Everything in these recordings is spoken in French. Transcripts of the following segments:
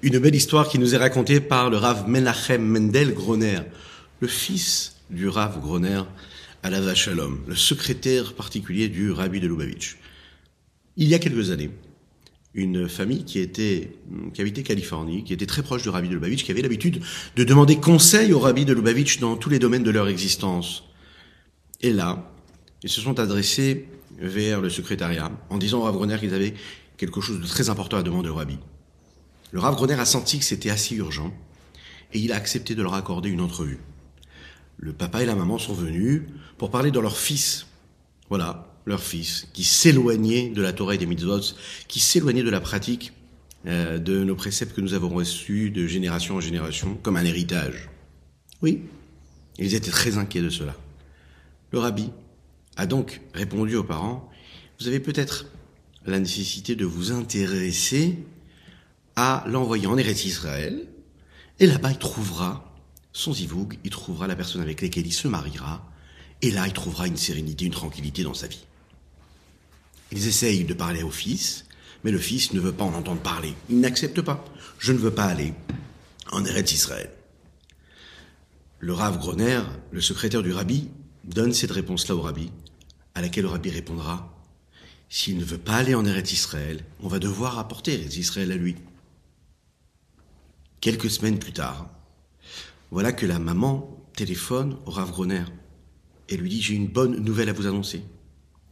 Une belle histoire qui nous est racontée par le Rav Menachem Mendel Groner, le fils du Rav Groner à la Shalom, le secrétaire particulier du Rabbi de Lubavitch. Il y a quelques années, une famille qui était, qui habitait Californie, qui était très proche du Rabbi de Lubavitch, qui avait l'habitude de demander conseil au Rabbi de Lubavitch dans tous les domaines de leur existence. Et là, ils se sont adressés vers le secrétariat en disant au Rav Groner qu'ils avaient quelque chose de très important à demander au Rabbi. Le Rav Groner a senti que c'était assez urgent et il a accepté de leur accorder une entrevue. Le papa et la maman sont venus pour parler de leur fils. Voilà, leur fils, qui s'éloignait de la Torah et des mitzvot, qui s'éloignait de la pratique euh, de nos préceptes que nous avons reçus de génération en génération comme un héritage. Oui, ils étaient très inquiets de cela. Le rabbi a donc répondu aux parents, vous avez peut-être la nécessité de vous intéresser à l'envoyer en Eretz Israël, et là-bas il trouvera son zivoug, il trouvera la personne avec laquelle il se mariera, et là il trouvera une sérénité, une tranquillité dans sa vie. Ils essayent de parler au fils, mais le fils ne veut pas en entendre parler. Il n'accepte pas. Je ne veux pas aller en Eretz Israël. Le Rav Groner, le secrétaire du rabbi, donne cette réponse-là au rabbi, à laquelle le rabbi répondra S'il ne veut pas aller en Eretz Israël, on va devoir apporter Eretz Israël à lui. Quelques semaines plus tard, voilà que la maman téléphone au Rav Groner et lui dit J'ai une bonne nouvelle à vous annoncer.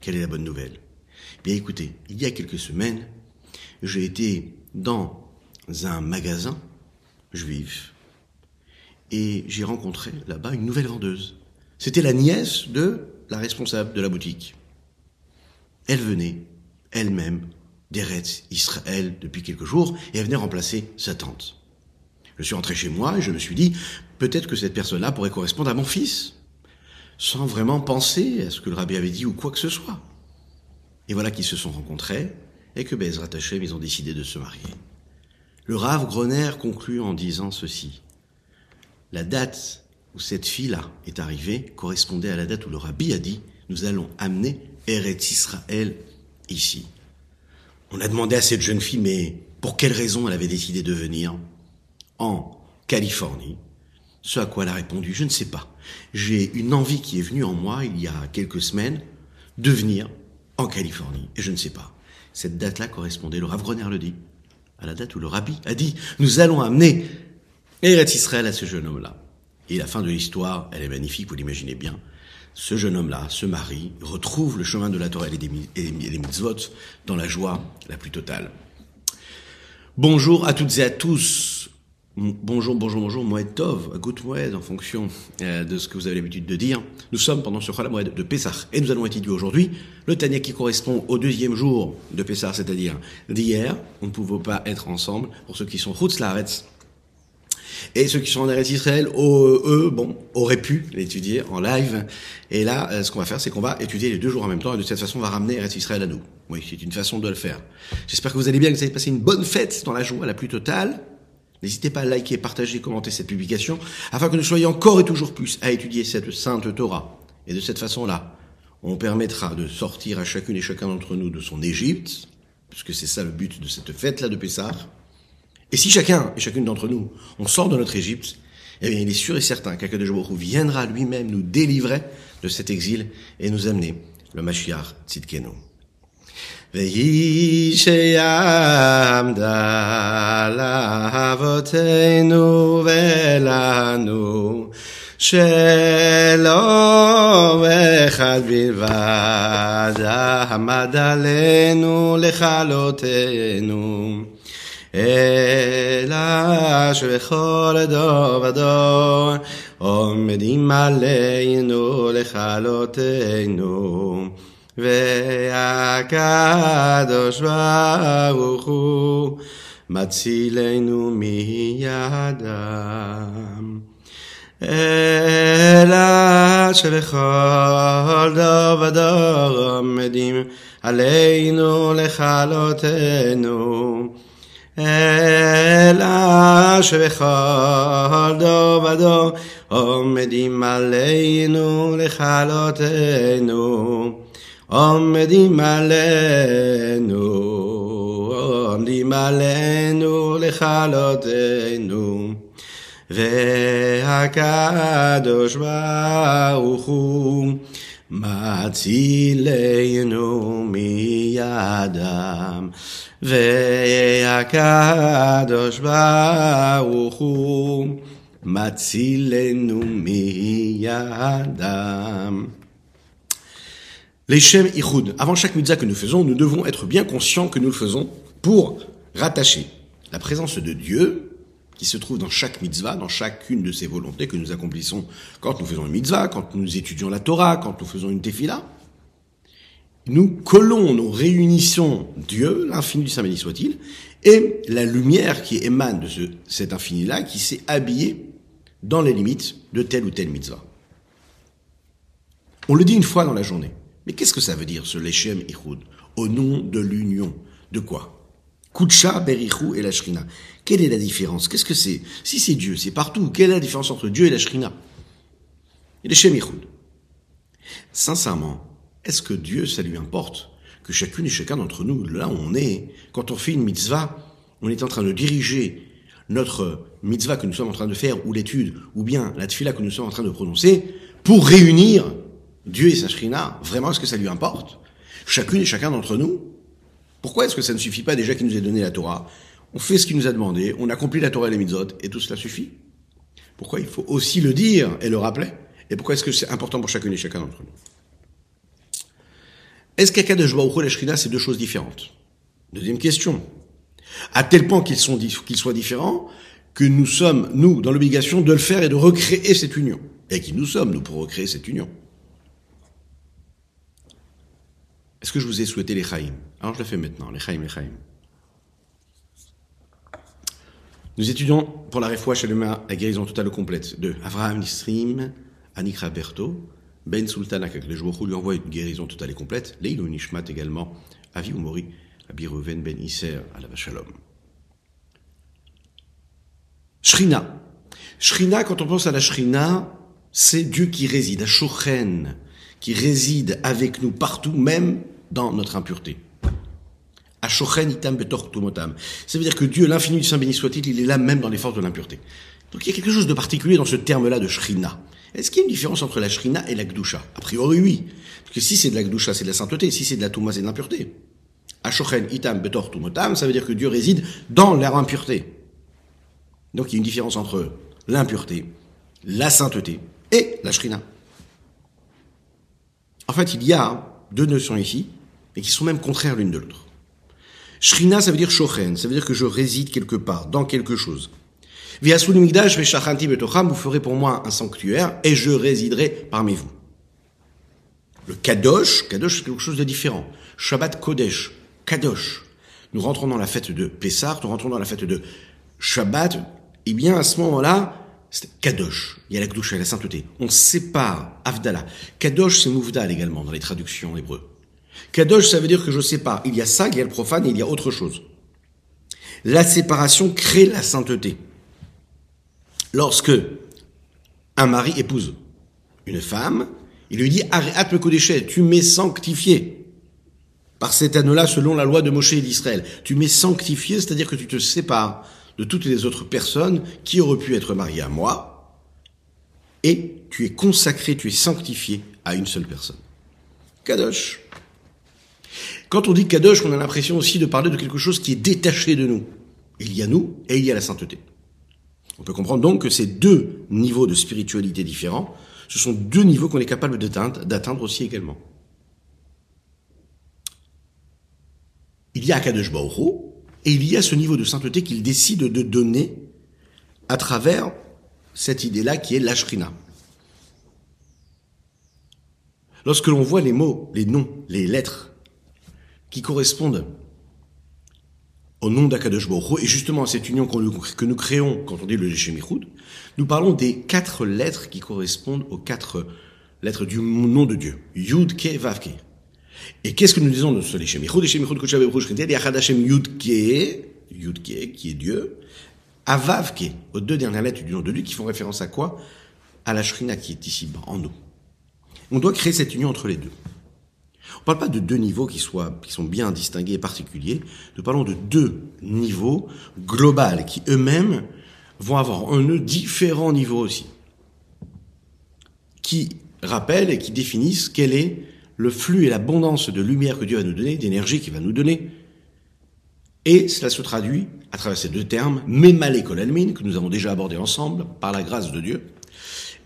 Quelle est la bonne nouvelle? Bien écoutez, il y a quelques semaines, j'ai été dans un magasin juif et j'ai rencontré là-bas une nouvelle vendeuse. C'était la nièce de la responsable de la boutique. Elle venait elle-même d'Eretz Israël depuis quelques jours et elle venait remplacer sa tante. Je suis rentré chez moi et je me suis dit, peut-être que cette personne-là pourrait correspondre à mon fils, sans vraiment penser à ce que le rabbi avait dit ou quoi que ce soit. Et voilà qu'ils se sont rencontrés et que Bezrat Hashem, ils ont décidé de se marier. Le Rav Groner conclut en disant ceci. La date où cette fille-là est arrivée correspondait à la date où le Rabbi a dit nous allons amener Eretz Israël ici. On a demandé à cette jeune fille mais pour quelle raison elle avait décidé de venir? En Californie. Ce à quoi elle a répondu, je ne sais pas. J'ai une envie qui est venue en moi il y a quelques semaines de venir en Californie. Et je ne sais pas. Cette date-là correspondait, le Rav Groner le dit, à la date où le Rabbi a dit, nous allons amener Eretz Israël à ce jeune homme-là. Et la fin de l'histoire, elle est magnifique, vous l'imaginez bien. Ce jeune homme-là se marie, retrouve le chemin de la Torah et des mitzvot dans la joie la plus totale. Bonjour à toutes et à tous. Bonjour, bonjour, bonjour, Moed Tov, Good Moed, en fonction euh, de ce que vous avez l'habitude de dire. Nous sommes pendant ce Chol Moed de Pessah et nous allons étudier aujourd'hui le Tania qui correspond au deuxième jour de Pessah, c'est-à-dire d'hier. On ne pouvait pas être ensemble pour ceux qui sont Chutz et ceux qui sont en Eretz Israël, eux, bon, auraient pu l'étudier en live. Et là, euh, ce qu'on va faire, c'est qu'on va étudier les deux jours en même temps et de cette façon, on va ramener Eretz Israël à nous. Oui, c'est une façon de le faire. J'espère que vous allez bien, que vous avez passé une bonne fête dans la joie la plus totale. N'hésitez pas à liker, partager, commenter cette publication, afin que nous soyons encore et toujours plus à étudier cette sainte Torah. Et de cette façon-là, on permettra de sortir à chacune et chacun d'entre nous de son Égypte, puisque c'est ça le but de cette fête-là de Pessah. Et si chacun et chacune d'entre nous, on sort de notre Égypte, eh bien, il est sûr et certain qu'Akadosh viendra lui-même nous délivrer de cet exil et nous amener le Mashiach Tzidkenu. ויהי שיעמדה לאבותינו ולנו שלא אחד בלבד עמד עלינו לכלותנו אלא שבכל דור ודור עומדים עלינו לכלותנו והקדוש ברוך הוא מצילנו מידם. אלא שבכל דור ודור עומדים עלינו לכלותנו אלא שבכל דור ודור עומדים עלינו לכלותנו עומדים עלינו, עומדים עלינו לכלותנו, והקדוש ברוך הוא מצילנו מידם, והקדוש ברוך הוא מצילנו מידם. Les Shem Ichud. Avant chaque mitzvah que nous faisons, nous devons être bien conscients que nous le faisons pour rattacher la présence de Dieu, qui se trouve dans chaque mitzvah, dans chacune de ces volontés que nous accomplissons quand nous faisons une mitzvah, quand nous étudions la Torah, quand nous faisons une tefila. Nous collons, nous réunissons Dieu, l'infini du Saint béni soit-il, et la lumière qui émane de ce, cet infini-là, qui s'est habillé dans les limites de telle ou telle mitzvah. On le dit une fois dans la journée. Mais qu'est-ce que ça veut dire ce Lechem Ichud? Au nom de l'union. De quoi? Kutsha, Berichou et la Shrina. Quelle est la différence? Qu'est-ce que c'est? Si c'est Dieu, c'est partout. Quelle est la différence entre Dieu et la Shrina? Et Lechem Ichud. Sincèrement, est-ce que Dieu, ça lui importe que chacune et chacun d'entre nous, là où on est, quand on fait une mitzvah, on est en train de diriger notre mitzvah que nous sommes en train de faire, ou l'étude, ou bien la tfila que nous sommes en train de prononcer, pour réunir Dieu et sa shrina, vraiment est-ce que ça lui importe? Chacune et chacun d'entre nous Pourquoi est-ce que ça ne suffit pas déjà qu'il nous ait donné la Torah? On fait ce qu'il nous a demandé, on accomplit la Torah et les mitzvot, et tout cela suffit? Pourquoi il faut aussi le dire et le rappeler? Et pourquoi est-ce que c'est important pour chacune et chacun d'entre nous? Est-ce de Baruch et shrina, c'est deux choses différentes? Deuxième question. À tel point qu'ils sont qu'ils soient différents que nous sommes, nous, dans l'obligation de le faire et de recréer cette union. Et qui nous sommes, nous, pour recréer cette union. Est-ce que je vous ai souhaité les Chaim? Alors je le fais maintenant, les Chaim, les Chaim. Nous étudions pour la Refoua Shalema la guérison totale et complète de Avraham Nisrim, Anikra Berto, Ben Sultan Akak. Le jour lui envoie une guérison totale et complète. Leilo Nishmat également, Avi Umori, Abi Reuven Ben Isser, la Shalom. Shrina. Shrina, quand on pense à la Shrina, c'est Dieu qui réside, à Shochen, qui réside avec nous partout, même dans notre impureté. itam Ça veut dire que Dieu, l'infini du Saint béni soit-il, il est là même dans les forces de l'impureté. Donc il y a quelque chose de particulier dans ce terme-là de shrina. Est-ce qu'il y a une différence entre la shrina et la gdusha? A priori, oui. Parce que si c'est de la gdusha, c'est de la sainteté. Si c'est de la touma, c'est de l'impureté. Ashochen itam betor ça veut dire que Dieu réside dans leur impureté. Donc il y a une différence entre l'impureté, la sainteté et la shrina. En fait, il y a deux notions ici, mais qui sont même contraires l'une de l'autre. Shrina, ça veut dire shochen, ça veut dire que je réside quelque part, dans quelque chose. Via vous ferez pour moi un sanctuaire, et je résiderai parmi vous. Le kadosh, kadosh c'est quelque chose de différent. Shabbat kodesh, kadosh. Nous rentrons dans la fête de Pessah, nous rentrons dans la fête de Shabbat, et bien à ce moment-là, c'est Kadosh. Il y a la Kdusha et la sainteté. On sépare Avdallah. Kadosh, c'est Mouvdal également dans les traductions hébreues. Kadosh, ça veut dire que je sépare. Il y a ça, il y a le profane il y a autre chose. La séparation crée la sainteté. Lorsque un mari épouse une femme, il lui dit Arrête le tu m'es sanctifié. Par cet anneau-là, selon la loi de Moshe et d'Israël. Tu m'es sanctifié, c'est-à-dire que tu te sépares de toutes les autres personnes qui auraient pu être mariées à moi, et tu es consacré, tu es sanctifié à une seule personne. Kadosh. Quand on dit Kadosh, on a l'impression aussi de parler de quelque chose qui est détaché de nous. Il y a nous et il y a la sainteté. On peut comprendre donc que ces deux niveaux de spiritualité différents, ce sont deux niveaux qu'on est capable d'atteindre aussi également. Il y a Kadosh Baruch et il y a ce niveau de sainteté qu'il décide de donner à travers cette idée-là qui est l'ashrina. Lorsque l'on voit les mots, les noms, les lettres qui correspondent au nom d'Akadosh Baruch et justement à cette union que nous créons quand on dit le Shemichud, nous parlons des quatre lettres qui correspondent aux quatre lettres du nom de Dieu. Yud, Ke, Vav, Ke. Et qu'est-ce que nous disons de ce Leshem Yichud Leshem Yichud Kutshav Ebrush Kented Yachad Hashem Yudke, Yudke, qui est Dieu, Avavke, aux deux dernières lettres du nom de lui, qui font référence à quoi? À la Shrina qui est ici, en nous. On doit créer cette union entre les deux. On ne parle pas de deux niveaux qui, soient, qui sont bien distingués et particuliers. Nous parlons de deux niveaux globaux qui eux-mêmes vont avoir en eux différents niveaux aussi. Qui rappellent et qui définissent quel est le flux et l'abondance de lumière que Dieu va nous donner, d'énergie qu'il va nous donner. Et cela se traduit à travers ces deux termes, Kolalmin, que nous avons déjà abordé ensemble, par la grâce de Dieu,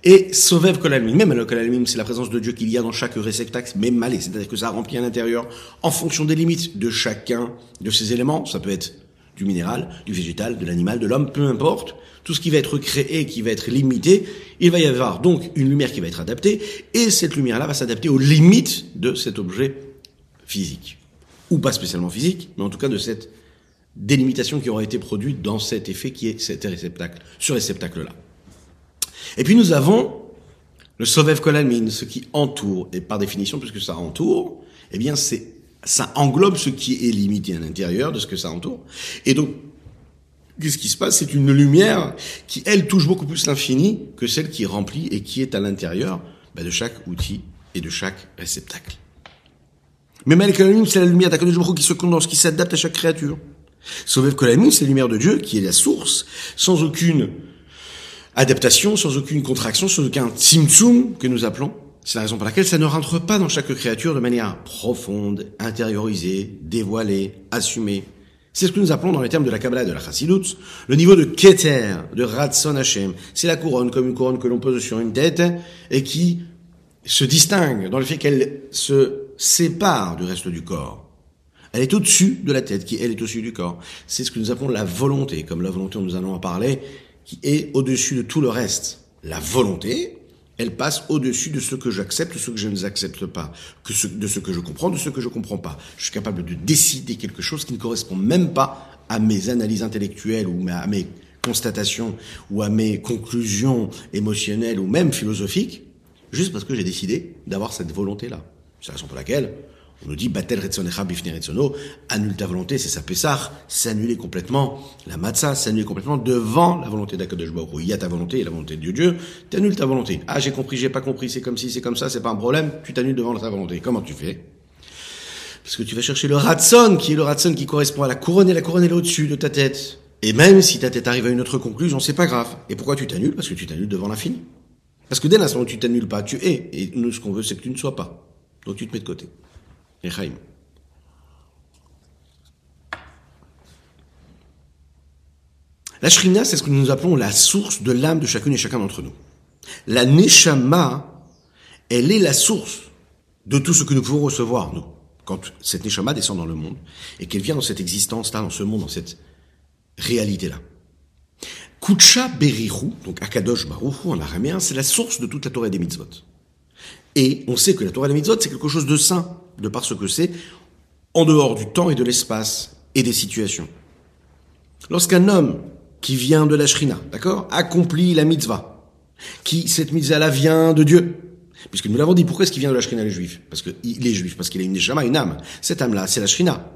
et Sovev Kolalmin. Même le Kolalmin, c'est la présence de Dieu qu'il y a dans chaque réceptacle, Memale, c'est-à-dire que ça remplit à l'intérieur en fonction des limites de chacun de ces éléments. Ça peut être du minéral, du végétal, de l'animal, de l'homme, peu importe. Tout ce qui va être créé, qui va être limité, il va y avoir donc une lumière qui va être adaptée, et cette lumière-là va s'adapter aux limites de cet objet physique. Ou pas spécialement physique, mais en tout cas de cette délimitation qui aura été produite dans cet effet qui est cet réceptacle, ce réceptacle-là. Et puis nous avons le Sovev Kolalmin, ce qui entoure, et par définition, puisque ça entoure, eh bien c'est ça englobe ce qui est limité à l'intérieur de ce que ça entoure. Et donc, qu'est-ce qui se passe? C'est une lumière qui, elle, touche beaucoup plus l'infini que celle qui remplit et qui est à l'intérieur bah, de chaque outil et de chaque réceptacle. Mais Malakalim, c'est la lumière d'Akadosh qui se condense, qui s'adapte à chaque créature. Sauvev Kolamim, c'est la lumière de Dieu qui est la source, sans aucune adaptation, sans aucune contraction, sans aucun tzimtzum que nous appelons, c'est la raison pour laquelle ça ne rentre pas dans chaque créature de manière profonde, intériorisée, dévoilée, assumée. C'est ce que nous appelons dans les termes de la Kabbalah et de la Chassidut, le niveau de Keter, de Ratson Hashem. C'est la couronne, comme une couronne que l'on pose sur une tête et qui se distingue dans le fait qu'elle se sépare du reste du corps. Elle est au-dessus de la tête, qui elle est au-dessus du corps. C'est ce que nous appelons la volonté, comme la volonté nous allons en parler, qui est au-dessus de tout le reste. La volonté, elle passe au-dessus de ce que j'accepte, ce que je ne accepte pas, de ce que je comprends, de ce que je comprends pas. Je suis capable de décider quelque chose qui ne correspond même pas à mes analyses intellectuelles ou à mes constatations ou à mes conclusions émotionnelles ou même philosophiques, juste parce que j'ai décidé d'avoir cette volonté-là. C'est la raison pour laquelle on nous dit Batel Retzonecha Bifne Retzono, annule ta volonté, c'est sa Pessah, s'annuler complètement la Matzah, s'annuler complètement devant la volonté d'Akadosh Baruch Il y a ta volonté et la volonté de Dieu, t'annules ta volonté. Ah, j'ai compris, j'ai pas compris, c'est comme si, c'est comme ça, c'est pas un problème, tu t'annules devant ta volonté. Comment tu fais? Parce que tu vas chercher le Ratson, qui est le Ratson qui correspond à la couronne, et la couronne est au-dessus de ta tête. Et même si ta tête arrive à une autre conclusion, c'est pas grave. Et pourquoi tu t'annules? Parce que tu t'annules devant l'infini. Parce que dès l'instant où tu t'annules pas, tu es. Et nous, ce qu'on veut, c'est que tu ne sois pas. Donc tu te mets de côté. La shrina, c'est ce que nous appelons la source de l'âme de chacune et chacun d'entre nous. La neshama, elle est la source de tout ce que nous pouvons recevoir, nous. Quand cette neshama descend dans le monde et qu'elle vient dans cette existence-là, dans ce monde, dans cette réalité-là. Kucha Berihu, donc Akadosh Baruchu en araméen, c'est la source de toute la Torah des mitzvot. Et on sait que la Torah des mitzvot, c'est quelque chose de saint, de par ce que c'est, en dehors du temps et de l'espace et des situations. Lorsqu'un homme qui vient de la Shrina, d'accord, accomplit la mitzvah, qui, cette mitzvah-là vient de Dieu, puisque nous l'avons dit, pourquoi est-ce qu'il vient de la Shrina, les juifs? Parce qu'il est juif, parce qu'il a une neshama, une âme. Cette âme-là, c'est la Shrina.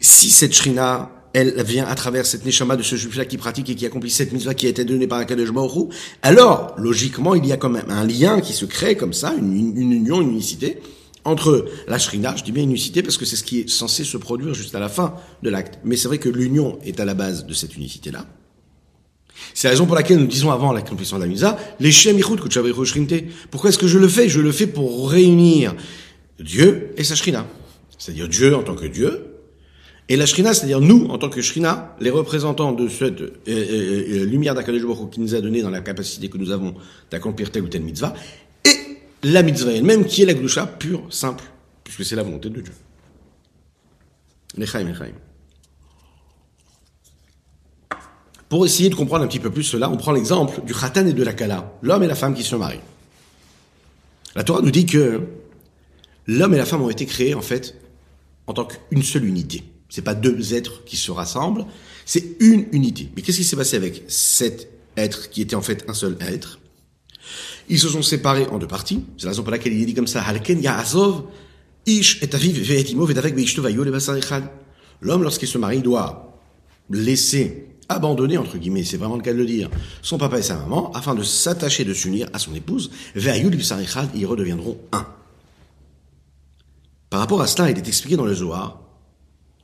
Si cette Shrina, elle vient à travers cette neshama de ce juif-là qui pratique et qui accomplit cette mitzvah qui a été donnée par Akadosh Baruch alors, logiquement, il y a quand même un lien qui se crée comme ça, une, une union, une unicité, entre la shrina, je dis bien unicité parce que c'est ce qui est censé se produire juste à la fin de l'acte. Mais c'est vrai que l'union est à la base de cette unicité-là. C'est la raison pour laquelle nous disons avant l'accomplissement de la misa, les Pourquoi est-ce que je le fais? Je le fais pour réunir Dieu et sa shrina. C'est-à-dire Dieu en tant que Dieu, et la shrina, c'est-à-dire nous, en tant que shrina, les représentants de cette euh, euh, euh lumière d'Akadosh qui nous a donné dans la capacité que nous avons d'accomplir telle ou telle mitzvah, la mitzvah elle-même, qui est la gloucha pure, simple, puisque c'est la volonté de Dieu. Nechaim, nechaim. Pour essayer de comprendre un petit peu plus cela, on prend l'exemple du khatan et de la kala, l'homme et la femme qui se marient. La Torah nous dit que l'homme et la femme ont été créés, en fait, en tant qu'une seule unité. C'est pas deux êtres qui se rassemblent, c'est une unité. Mais qu'est-ce qui s'est passé avec cet être qui était en fait un seul être? Ils se sont séparés en deux parties. C'est la raison pour laquelle il est dit comme ça, Halken Ya'azov, Ish et Aviv ve'etimo ve'davek ve'ishtovayo le L'homme, lorsqu'il se marie, doit laisser, abandonner, entre guillemets, c'est vraiment le cas de le dire, son papa et sa maman, afin de s'attacher, de s'unir à son épouse, ve'ayul ils redeviendront un. Par rapport à cela, il est expliqué dans le Zohar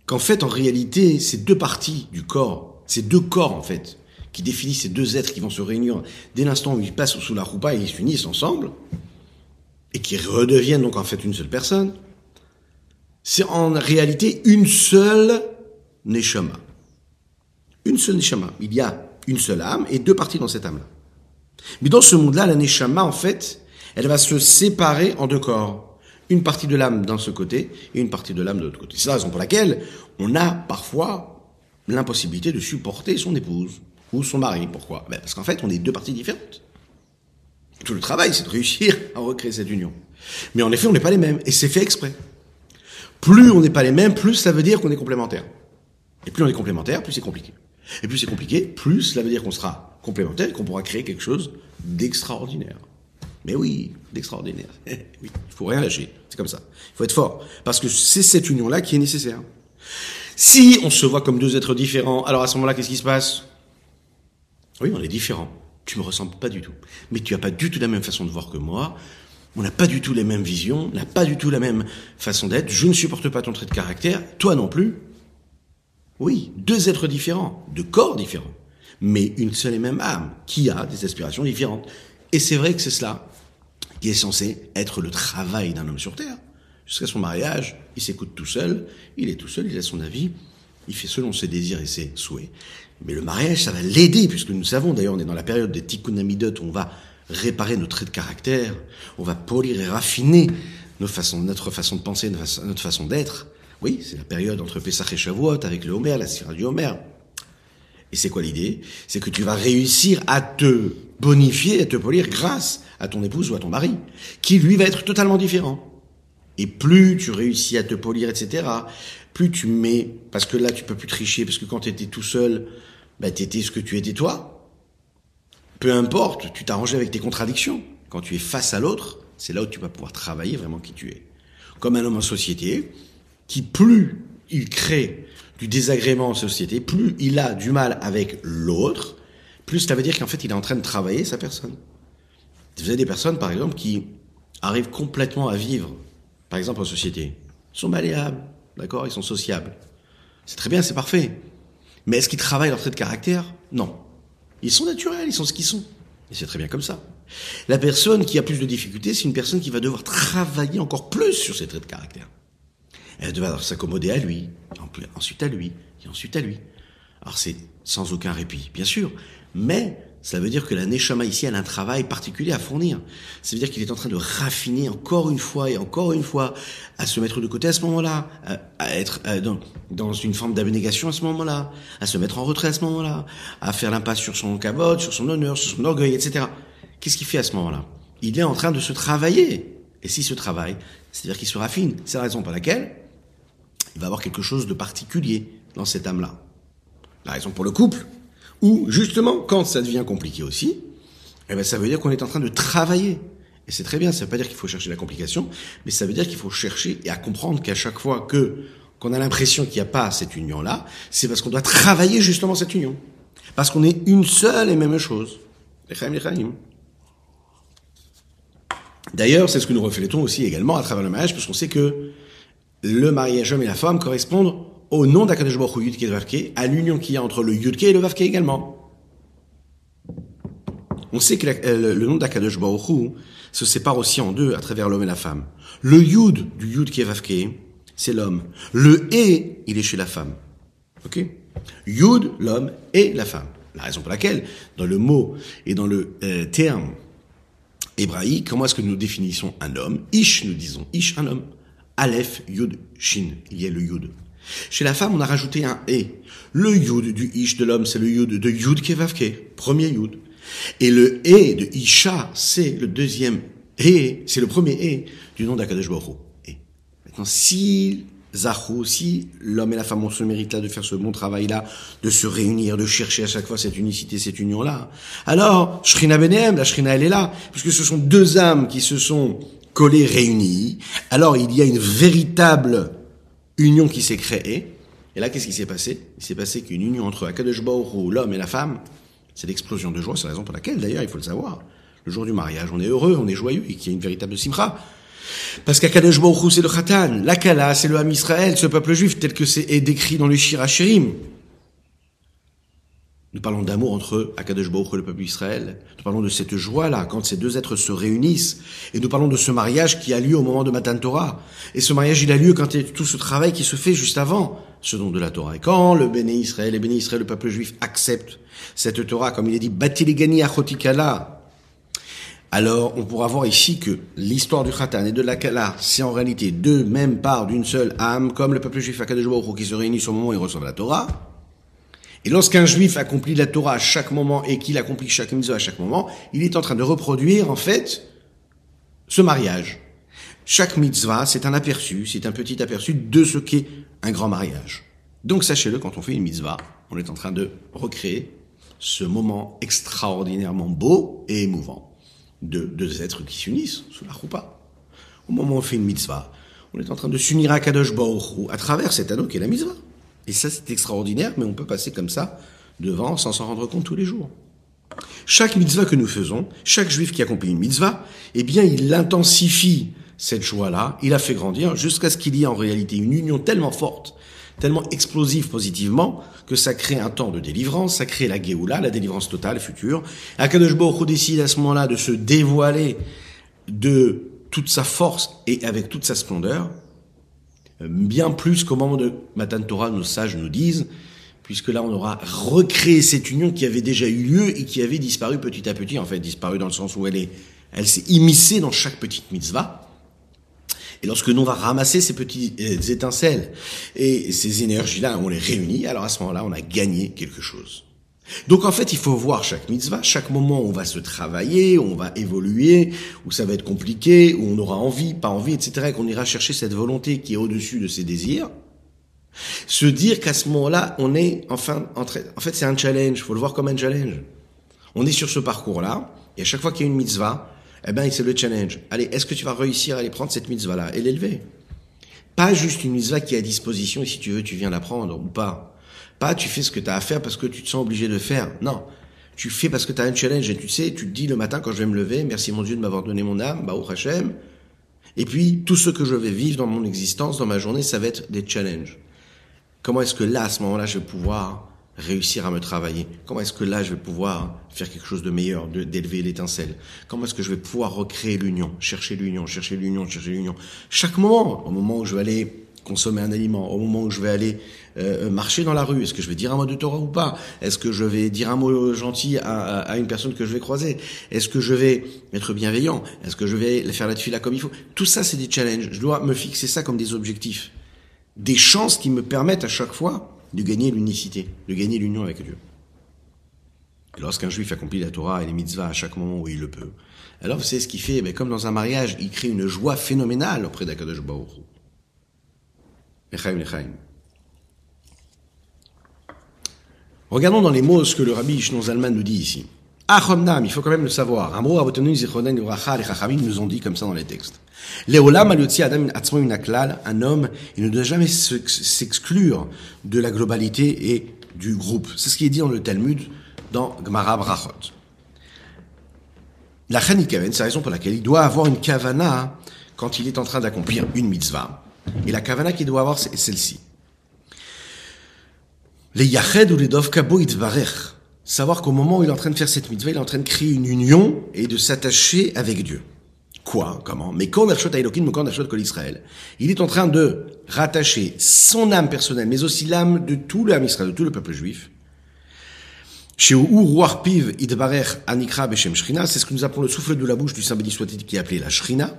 qu'en fait, en réalité, ces deux parties du corps, ces deux corps en fait, qui définissent ces deux êtres qui vont se réunir dès l'instant où ils passent sous la roupa et ils s'unissent ensemble, et qui redeviennent donc en fait une seule personne, c'est en réalité une seule neshama. Une seule neshama. Il y a une seule âme et deux parties dans cette âme-là. Mais dans ce monde-là, la neshama, en fait, elle va se séparer en deux corps. Une partie de l'âme d'un ce côté et une partie de l'âme de l'autre côté. C'est la raison pour laquelle on a parfois l'impossibilité de supporter son épouse son mari. Pourquoi? Ben Parce qu'en fait, on est deux parties différentes. Tout le travail, c'est de réussir à recréer cette union. Mais en effet, on n'est pas les mêmes, et c'est fait exprès. Plus on n'est pas les mêmes, plus ça veut dire qu'on est complémentaires. Et plus on est complémentaires, plus c'est compliqué. Et plus c'est compliqué, plus cela veut dire qu'on sera complémentaire et qu'on pourra créer quelque chose d'extraordinaire. Mais oui, d'extraordinaire. oui, il faut rien lâcher. C'est comme ça. Il faut être fort. Parce que c'est cette union-là qui est nécessaire. Si on se voit comme deux êtres différents, alors à ce moment-là, qu'est-ce qui se passe? Oui, on est différents. Tu me ressembles pas du tout. Mais tu as pas du tout la même façon de voir que moi. On n'a pas du tout les mêmes visions. On n'a pas du tout la même façon d'être. Je ne supporte pas ton trait de caractère. Toi non plus. Oui, deux êtres différents, deux corps différents, mais une seule et même âme qui a des aspirations différentes. Et c'est vrai que c'est cela qui est censé être le travail d'un homme sur Terre. Jusqu'à son mariage, il s'écoute tout seul, il est tout seul, il a son avis, il fait selon ses désirs et ses souhaits. Mais le mariage, ça va l'aider, puisque nous savons, d'ailleurs, on est dans la période des tikkun amidot, où on va réparer nos traits de caractère, on va polir et raffiner nos façons, notre façon de penser, notre façon d'être. Oui, c'est la période entre Pessah et Shavuot, avec le Homer, la sphère du Homer. Et c'est quoi l'idée? C'est que tu vas réussir à te bonifier, à te polir grâce à ton épouse ou à ton mari, qui lui va être totalement différent. Et plus tu réussis à te polir, etc., plus tu mets, parce que là tu peux plus tricher, parce que quand tu étais tout seul, bah, tu étais ce que tu étais toi. Peu importe, tu t'arranges avec tes contradictions. Quand tu es face à l'autre, c'est là où tu vas pouvoir travailler vraiment qui tu es. Comme un homme en société, qui plus il crée du désagrément en société, plus il a du mal avec l'autre, plus ça veut dire qu'en fait il est en train de travailler sa personne. Vous avez des personnes, par exemple, qui arrivent complètement à vivre, par exemple en société. Sont malléables, d'accord? Ils sont sociables. C'est très bien, c'est parfait. Mais est-ce qu'ils travaillent leur trait de caractère? Non. Ils sont naturels, ils sont ce qu'ils sont. Et c'est très bien comme ça. La personne qui a plus de difficultés, c'est une personne qui va devoir travailler encore plus sur ses traits de caractère. Elle va s'accommoder à lui, ensuite à lui, et ensuite à lui. Alors c'est sans aucun répit, bien sûr, mais ça veut dire que la Neshama ici, elle a un travail particulier à fournir. Ça veut dire qu'il est en train de raffiner encore une fois et encore une fois, à se mettre de côté à ce moment-là, à, être dans, dans, une forme d'abnégation à ce moment-là, à se mettre en retrait à ce moment-là, à faire l'impasse sur son cabot, sur son honneur, sur son orgueil, etc. Qu'est-ce qu'il fait à ce moment-là? Il est en train de se travailler. Et si ce travail, c'est-à-dire qu'il se raffine, c'est la raison pour laquelle il va avoir quelque chose de particulier dans cette âme-là. La raison pour le couple, ou justement, quand ça devient compliqué aussi, eh ben, ça veut dire qu'on est en train de travailler. Et c'est très bien, ça veut pas dire qu'il faut chercher la complication, mais ça veut dire qu'il faut chercher et à comprendre qu'à chaque fois que qu'on a l'impression qu'il n'y a pas cette union-là, c'est parce qu'on doit travailler justement cette union. Parce qu'on est une seule et même chose. D'ailleurs, c'est ce que nous reflétons aussi également à travers le mariage, parce qu'on sait que le mariage homme et la femme correspondent au nom d'Akadosh Baruch Hu à l'union qu'il y a entre le Yudke et le Vavke également. On sait que euh, le nom d'Akadosh Baruch se sépare aussi en deux à travers l'homme et la femme. Le Yud du Yudke Vavke, c'est l'homme. Le E, il est chez la femme. Ok? Yud, l'homme, et la femme. La raison pour laquelle, dans le mot et dans le euh, terme hébraïque, comment est-ce que nous définissons un homme? Ish, nous disons Ish, un homme. Aleph, Yud, Shin. Il y a le Yud. Chez la femme, on a rajouté un E. Le Yud du Ish de l'homme, c'est le Yud de Yud Kevavke, premier Yud. Et le E de Isha, c'est le deuxième E, c'est le premier E du nom d'Akadosh Baruch Et maintenant, si Zahou, si l'homme et la femme ont ce mérite-là de faire ce bon travail-là, de se réunir, de chercher à chaque fois cette unicité, cette union-là, alors, Shrina Benem, la Shrina, elle est là, puisque ce sont deux âmes qui se sont collés, réunis, alors il y a une véritable union qui s'est créée. Et là, qu'est-ce qui s'est passé? Il s'est passé qu'une union entre Akadosh Baruch l'homme et la femme, c'est l'explosion de joie. C'est la raison pour laquelle, d'ailleurs, il faut le savoir. Le jour du mariage, on est heureux, on est joyeux, et qu'il y a une véritable simra. Parce qu'Akadosh Baruch c'est le Khatan, la Kala, c'est le Ham Israël, ce peuple juif tel que c'est décrit dans le Shirachirim. Nous parlons d'amour entre Akadosh Baruch et le peuple d'Israël. Nous parlons de cette joie-là, quand ces deux êtres se réunissent. Et nous parlons de ce mariage qui a lieu au moment de Matan Torah. Et ce mariage, il a lieu quand il y a tout ce travail qui se fait juste avant ce don de la Torah. Et quand le Béné Israël, et Béné Israël, le peuple juif, accepte cette Torah, comme il est dit, Batiligani Achotikala, alors on pourra voir ici que l'histoire du Khatan et de la Kala, c'est en réalité deux mêmes parts d'une seule âme, comme le peuple juif Akadosh Baruch qui se réunit au moment où il reçoit la Torah. Et lorsqu'un juif accomplit la Torah à chaque moment et qu'il accomplit chaque mitzvah à chaque moment, il est en train de reproduire, en fait, ce mariage. Chaque mitzvah, c'est un aperçu, c'est un petit aperçu de ce qu'est un grand mariage. Donc sachez-le, quand on fait une mitzvah, on est en train de recréer ce moment extraordinairement beau et émouvant de deux êtres qui s'unissent sous la roupa. Au moment où on fait une mitzvah, on est en train de s'unir à Kadosh Baruch à travers cet anneau qui est la mitzvah. Et ça, c'est extraordinaire, mais on peut passer comme ça devant sans s'en rendre compte tous les jours. Chaque mitzvah que nous faisons, chaque juif qui accomplit une mitzvah, eh bien, il intensifie cette joie-là, il a fait grandir jusqu'à ce qu'il y ait en réalité une union tellement forte, tellement explosive positivement, que ça crée un temps de délivrance, ça crée la Géoula, la délivrance totale future. Akadosh Baruch décide à ce moment-là de se dévoiler de toute sa force et avec toute sa splendeur, bien plus qu'au moment de Matan Torah, nos sages nous disent, puisque là on aura recréé cette union qui avait déjà eu lieu et qui avait disparu petit à petit, en fait disparu dans le sens où elle est, elle s'est immiscée dans chaque petite mitzvah. Et lorsque nous on va ramasser ces petites euh, étincelles et ces énergies-là, on les réunit, alors à ce moment-là, on a gagné quelque chose. Donc en fait, il faut voir chaque mitzvah, chaque moment où on va se travailler, où on va évoluer, où ça va être compliqué, où on aura envie, pas envie, etc., et qu'on ira chercher cette volonté qui est au-dessus de ses désirs. Se dire qu'à ce moment-là, on est enfin en train... En fait, c'est un challenge, faut le voir comme un challenge. On est sur ce parcours-là, et à chaque fois qu'il y a une mitzvah, eh ben, c'est le challenge. Allez, est-ce que tu vas réussir à aller prendre cette mitzvah-là? Et l'élever Pas juste une mitzvah qui est à disposition, et si tu veux, tu viens la prendre, ou pas. Tu fais ce que tu as à faire parce que tu te sens obligé de faire. Non. Tu fais parce que tu as un challenge et tu sais, tu te dis le matin quand je vais me lever, merci mon Dieu de m'avoir donné mon âme, bah au Hachem. Et puis, tout ce que je vais vivre dans mon existence, dans ma journée, ça va être des challenges. Comment est-ce que là, à ce moment-là, je vais pouvoir réussir à me travailler? Comment est-ce que là, je vais pouvoir faire quelque chose de meilleur, d'élever l'étincelle? Comment est-ce que je vais pouvoir recréer l'union, chercher l'union, chercher l'union, chercher l'union? Chaque moment, au moment où je vais aller consommer un aliment, au moment où je vais aller euh, marcher dans la rue, est-ce que je vais dire un mot de Torah ou pas? Est-ce que je vais dire un mot gentil à, à, une personne que je vais croiser? Est-ce que je vais être bienveillant? Est-ce que je vais faire la là comme il faut? Tout ça, c'est des challenges. Je dois me fixer ça comme des objectifs, des chances qui me permettent à chaque fois de gagner l'unicité, de gagner l'union avec Dieu. Lorsqu'un juif accomplit la Torah et les mitzvahs à chaque moment où il le peut, alors vous savez ce qu'il fait Mais Comme dans un mariage, il crée une joie phénoménale auprès d'Akadosh Baruch Regardons dans les mots ce que le rabbi Shnon Zalman nous dit ici. Achomnam, il faut quand même le savoir. Amro Abotonu Zichronen Uracha, les Chachamim nous ont dit comme ça dans les textes. Léolam Aliotzi Adam Atzmo Inaklal, un homme, il ne doit jamais s'exclure de la globalité et du groupe. C'est ce qui est dit dans le Talmud, dans Gemara Brachot. La Chanikaven, c'est la raison pour laquelle il doit avoir une kavana quand il est en train d'accomplir une mitzvah. Et la kavana qu'il doit avoir, c'est celle-ci. Les yached ou les dovkabo itvarech. Savoir qu'au moment où il est en train de faire cette mitzvah, il est en train de créer une union et de s'attacher avec Dieu. Quoi? Comment? Mais quand Kol Israël. Il est en train de rattacher son âme personnelle, mais aussi l'âme de tout le Israël, de tout le peuple juif. Chez Piv Anikra Beshem Shrina, c'est ce que nous appelons le souffle de la bouche du Saint béni soit qui est appelé la Shrina.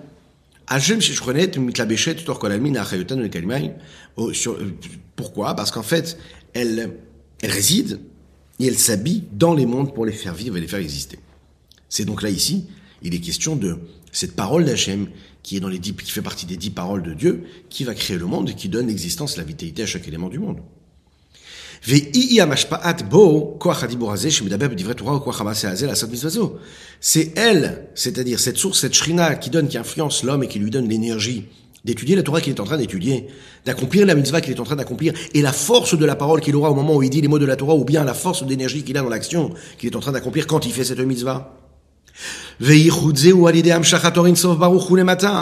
Pourquoi? Parce qu'en fait, elle, elle réside et elle s'habille dans les mondes pour les faire vivre et les faire exister. C'est donc là ici, il est question de cette parole d'Hachem qui est dans les dix, qui fait partie des dix paroles de Dieu, qui va créer le monde et qui donne l'existence, la vitalité à chaque élément du monde. C'est elle, c'est-à-dire cette source, cette shrina qui donne, qui influence l'homme et qui lui donne l'énergie d'étudier la Torah qu'il est en train d'étudier, d'accomplir la mitzvah qu'il est en train d'accomplir, et la force de la parole qu'il aura au moment où il dit les mots de la Torah, ou bien la force d'énergie qu'il a dans l'action qu'il est en train d'accomplir quand il fait cette mitzvah.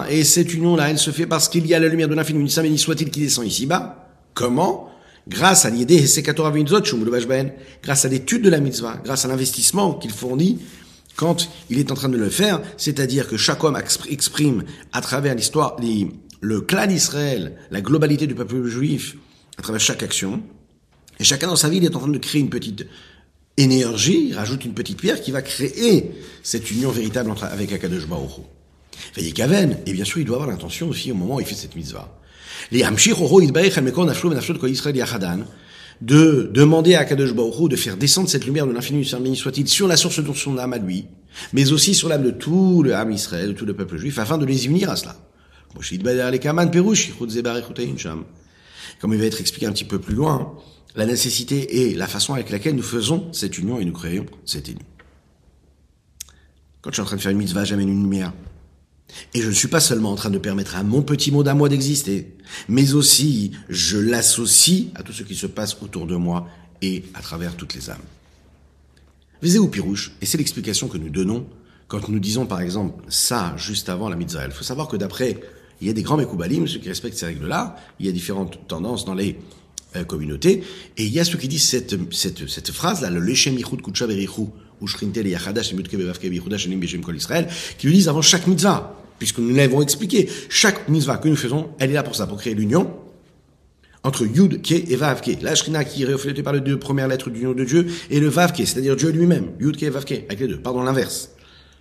Et cette union-là, elle se fait parce qu'il y a la lumière de l'infini, béni soit-il qui descend ici-bas. Comment? Grâce à l'idée, grâce à l'étude de la mitzvah, grâce à l'investissement qu'il fournit quand il est en train de le faire, c'est-à-dire que chaque homme exprime à travers l'histoire, le clan d'Israël, la globalité du peuple juif, à travers chaque action, et chacun dans sa vie, il est en train de créer une petite énergie, il rajoute une petite pierre qui va créer cette union véritable entre, avec Akadosh Baruch Hu. Et bien sûr, il doit avoir l'intention aussi au moment où il fait cette mitzvah. De demander à Kadosh Baruch de faire descendre cette lumière de l'infini béni soit-il sur la source de son âme à lui, mais aussi sur l'âme de tout le âme Israël, de tout le peuple juif, afin de les unir à cela. Comme il va être expliqué un petit peu plus loin, la nécessité et la façon avec laquelle nous faisons cette union et nous créons cette union. Quand je suis en train de faire une mitzvah, j'amène une lumière. Et je ne suis pas seulement en train de permettre à mon petit monde à moi d'exister, mais aussi je l'associe à tout ce qui se passe autour de moi et à travers toutes les âmes. Visez ou pirouche, et c'est l'explication que nous donnons quand nous disons par exemple ça juste avant la mitzvah. Il faut savoir que d'après, il y a des grands mekoubalim, ceux qui respectent ces règles-là, il y a différentes tendances dans les euh, communautés, et il y a ceux qui disent cette, phrase-là, le lechem yichud kutsha berichu, ou shrintel yachadash bevavke bichudash enim beshem kol Israël, qui le disent avant chaque mitzvah puisque nous l'avons expliqué, chaque mitzvah que nous faisons, elle est là pour ça, pour créer l'union entre Yud, Ke et Vav, Ke. La Shrina qui est reflétée par les deux premières lettres du nom de Dieu, et le Vav, c'est-à-dire Dieu lui-même, Yud, Ke et Vav, Ke, avec les deux, pardon, l'inverse.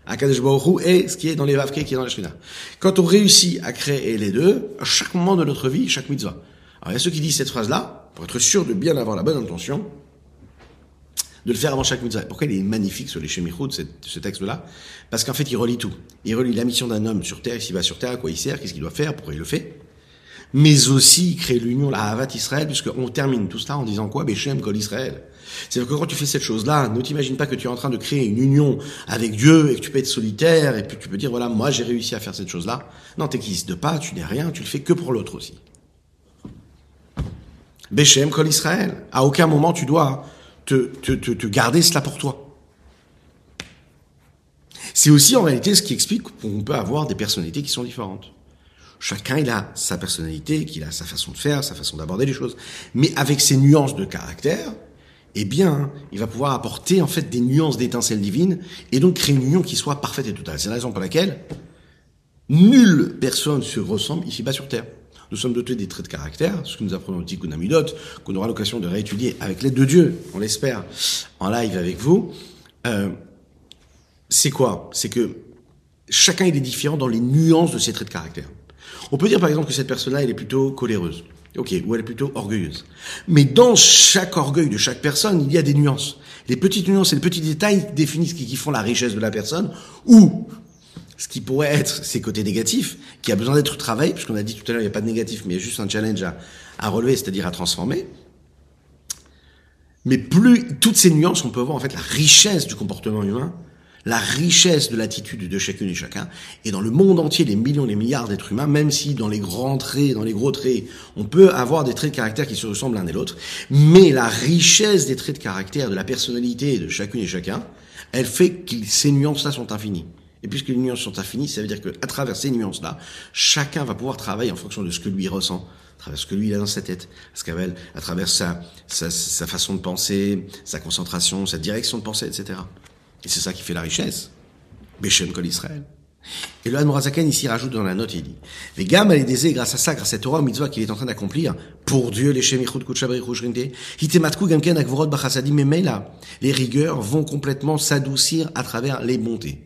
Akadosh Baruch et ce qui est dans les Vav, qui est dans la Shrina. Quand on réussit à créer les deux, à chaque moment de notre vie, chaque mitzvah. Alors il y a ceux qui disent cette phrase-là, pour être sûr de bien avoir la bonne intention, de le faire avant chaque mitzvah. Pourquoi il est magnifique sur les Shemichud, ce texte-là? Parce qu'en fait, il relie tout. Il relie la mission d'un homme sur terre, s'il va sur terre, à quoi il sert, qu'est-ce qu'il doit faire, pourquoi il le fait. Mais aussi, il crée l'union, la Havat Israël, puisqu'on termine tout cela en disant quoi? Beshem Kol Israël. C'est-à-dire que quand tu fais cette chose-là, ne t'imagine pas que tu es en train de créer une union avec Dieu et que tu peux être solitaire et puis tu peux dire voilà, moi j'ai réussi à faire cette chose-là. Non, t'existes pas, tu n'es rien, tu le fais que pour l'autre aussi. Beshem Kol Israël. À aucun moment tu dois te, te, te, garder cela pour toi. C'est aussi en réalité ce qui explique qu'on peut avoir des personnalités qui sont différentes. Chacun il a sa personnalité, qu'il a sa façon de faire, sa façon d'aborder les choses, mais avec ses nuances de caractère, eh bien, il va pouvoir apporter en fait des nuances d'étincelles divines et donc créer une union qui soit parfaite et totale. C'est la raison pour laquelle nulle personne se ressemble ici-bas sur Terre. Nous sommes dotés des traits de caractère, ce que nous apprenons au Tikkun Amidot, qu'on aura l'occasion de réétudier avec l'aide de Dieu, on l'espère, en live avec vous. Euh, c'est quoi? C'est que chacun est différent dans les nuances de ses traits de caractère. On peut dire par exemple que cette personne-là, elle est plutôt coléreuse. Ok, ou elle est plutôt orgueilleuse. Mais dans chaque orgueil de chaque personne, il y a des nuances. Les petites nuances et les petits détails définissent qui font la richesse de la personne, ou ce qui pourrait être ses côtés négatifs, qui a besoin d'être travaillé, puisqu'on a dit tout à l'heure, il n'y a pas de négatif, mais il y a juste un challenge à, à relever, c'est-à-dire à transformer. Mais plus toutes ces nuances, on peut voir en fait la richesse du comportement humain, la richesse de l'attitude de chacune et chacun, et dans le monde entier, les millions, les milliards d'êtres humains, même si dans les grands traits, dans les gros traits, on peut avoir des traits de caractère qui se ressemblent l'un et l'autre, mais la richesse des traits de caractère, de la personnalité de chacune et chacun, elle fait que ces nuances-là sont infinies. Et puisque les nuances sont infinies, ça veut dire qu'à travers ces nuances-là, chacun va pouvoir travailler en fonction de ce que lui ressent, à travers ce que lui a dans sa tête, à travers sa, sa, sa façon de penser, sa concentration, sa direction de pensée, etc. Et c'est ça qui fait la richesse. Beshem Kol Israël. Et le Hanmorazaken ici rajoute dans la note, il dit, les gammes, elle est grâce à ça, grâce à cette Torah mitzvah qu'il est en train d'accomplir, pour Dieu, les shemichut kutshabri kushrinte, hitematku gamken akvorot bachasadim là, les rigueurs vont complètement s'adoucir à travers les montées.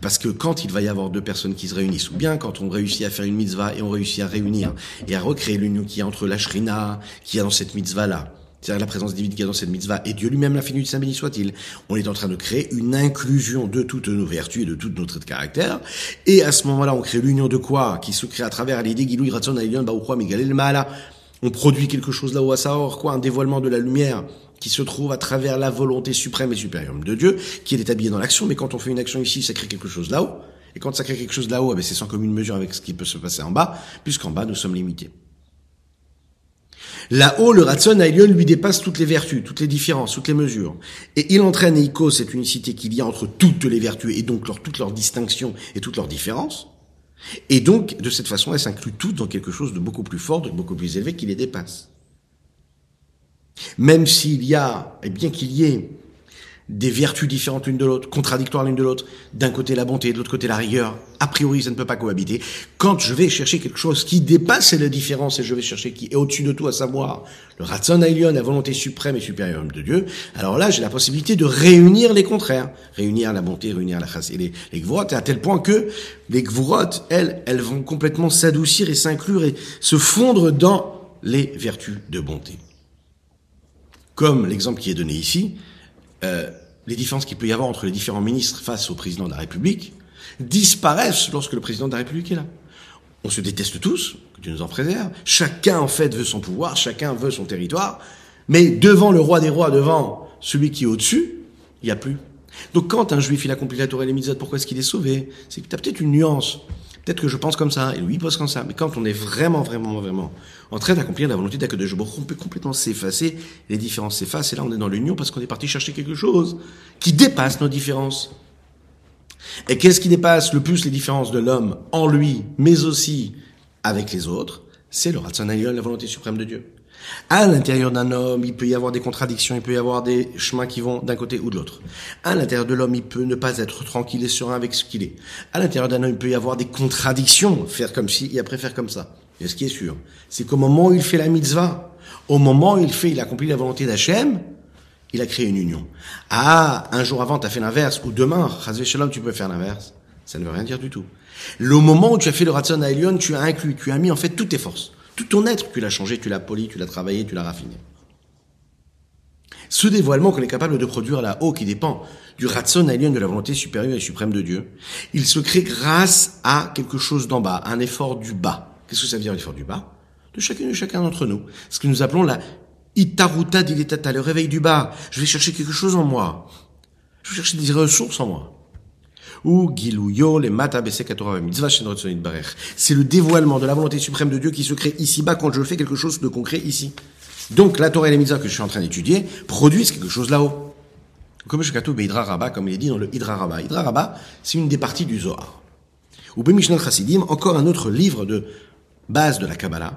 Parce que quand il va y avoir deux personnes qui se réunissent, ou bien quand on réussit à faire une mitzvah et on réussit à réunir et à recréer l'union qui a entre la shrina, qui a dans cette mitzvah-là, c'est-à-dire la présence divine qui a dans cette mitzvah, et Dieu lui-même l'a fini du Saint béni soit-il, on est en train de créer une inclusion de toutes nos vertus et de toutes nos traits de caractère, et à ce moment-là, on crée l'union de quoi Qui se crée à travers l'idée Gilouy Ratson on produit quelque chose là-haut à Saor, quoi, un dévoilement de la lumière qui se trouve à travers la volonté suprême et supérieure de Dieu, qui est établie dans l'action, mais quand on fait une action ici, ça crée quelque chose là-haut, et quand ça crée quelque chose là-haut, eh ben, c'est sans commune mesure avec ce qui peut se passer en bas, puisqu'en bas, nous sommes limités. Là-haut, le Ratson Ailion lui dépasse toutes les vertus, toutes les différences, toutes les mesures. Et il entraîne Eiko, cette unicité qu'il y a entre toutes les vertus et donc leur, toutes leurs distinctions et toutes leurs différences. Et donc, de cette façon, elle s'inclut toutes dans quelque chose de beaucoup plus fort, de beaucoup plus élevé qui les dépasse. Même s'il y a, et bien qu'il y ait des vertus différentes l'une de l'autre, contradictoires l'une de l'autre, d'un côté la bonté, de l'autre côté la rigueur, a priori ça ne peut pas cohabiter. Quand je vais chercher quelque chose qui dépasse la différence et je vais chercher qui est au-dessus de tout, à savoir le Ratson la volonté suprême et supérieure de Dieu, alors là j'ai la possibilité de réunir les contraires, réunir la bonté, réunir la chasse et les, les à tel point que les gvurot, elles, elles vont complètement s'adoucir et s'inclure et se fondre dans les vertus de bonté. Comme l'exemple qui est donné ici, euh, les différences qu'il peut y avoir entre les différents ministres face au président de la République disparaissent lorsque le président de la République est là. On se déteste tous, que Dieu nous en préserve. Chacun, en fait, veut son pouvoir, chacun veut son territoire. Mais devant le roi des rois, devant celui qui est au-dessus, il n'y a plus. Donc quand un juif, il accomplit la Torah et les mitzvot, pourquoi est-ce qu'il est sauvé? C'est que tu as peut-être une nuance. Peut-être que je pense comme ça, et lui pense comme ça. Mais quand on est vraiment, vraiment, vraiment en train d'accomplir la volonté d'Akadosh on peut complètement s'effacer, les différences s'effacent, et là on est dans l'union parce qu'on est parti chercher quelque chose qui dépasse nos différences. Et qu'est-ce qui dépasse le plus les différences de l'homme en lui, mais aussi avec les autres? C'est le Ratzanayon, la volonté suprême de Dieu. À l'intérieur d'un homme, il peut y avoir des contradictions, il peut y avoir des chemins qui vont d'un côté ou de l'autre. À l'intérieur de l'homme, il peut ne pas être tranquille et serein avec ce qu'il est. À l'intérieur d'un homme, il peut y avoir des contradictions, faire comme ci et après faire comme ça. Et ce qui est sûr, c'est qu'au moment où il fait la mitzvah, au moment où il fait, il accomplit la volonté d'Hachem, il a créé une union. Ah, un jour avant, tu as fait l'inverse, ou demain, Shalom, tu peux faire l'inverse. Ça ne veut rien dire du tout. Le moment où tu as fait le Ratzon à Elion, tu as inclus, tu as mis en fait toutes tes forces. Tout ton être, tu l'as changé, tu l'as poli, tu l'as travaillé, tu l'as raffiné. Ce dévoilement qu'on est capable de produire là-haut, qui dépend du ratson alien de la volonté supérieure et suprême de Dieu, il se crée grâce à quelque chose d'en bas, un effort du bas. Qu'est-ce que ça veut dire l'effort du bas? De chacun de chacun d'entre nous. Ce que nous appelons la itaruta diletata, le réveil du bas. Je vais chercher quelque chose en moi. Je vais chercher des ressources en moi ou mitzvah C'est le dévoilement de la volonté suprême de Dieu qui se crée ici-bas quand je fais quelque chose de concret ici. Donc la Torah et les mitzvahs que je suis en train d'étudier produisent quelque chose là-haut. Comme je Hydra Rabba, comme il est dit dans le Hydra Rabba. Hydra Rabba, c'est une des parties du Zohar. Ou Bemishnal Chassidim, encore un autre livre de base de la Kabbalah,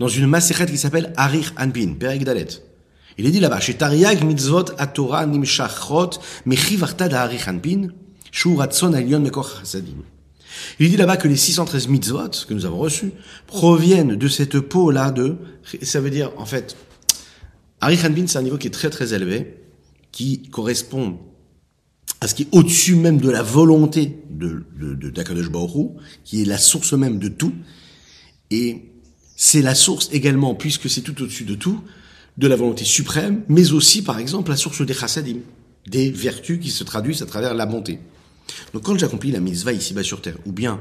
dans une maserhet qui s'appelle Arich Anpin, Perek Dalet. Il est dit là-bas, chez Tariag mitzvot atora nimshachot mechivarta da Arich Anpin, il dit là-bas que les 613 mitzvot que nous avons reçus proviennent de cette peau-là de, ça veut dire, en fait, Ari Hanbin, c'est un niveau qui est très très élevé, qui correspond à ce qui est au-dessus même de la volonté de, de, de d'Akadosh qui est la source même de tout. Et c'est la source également, puisque c'est tout au-dessus de tout, de la volonté suprême, mais aussi, par exemple, la source des chassadim, des vertus qui se traduisent à travers la bonté. Donc quand j'accomplis la mitzvah ici-bas sur terre, ou bien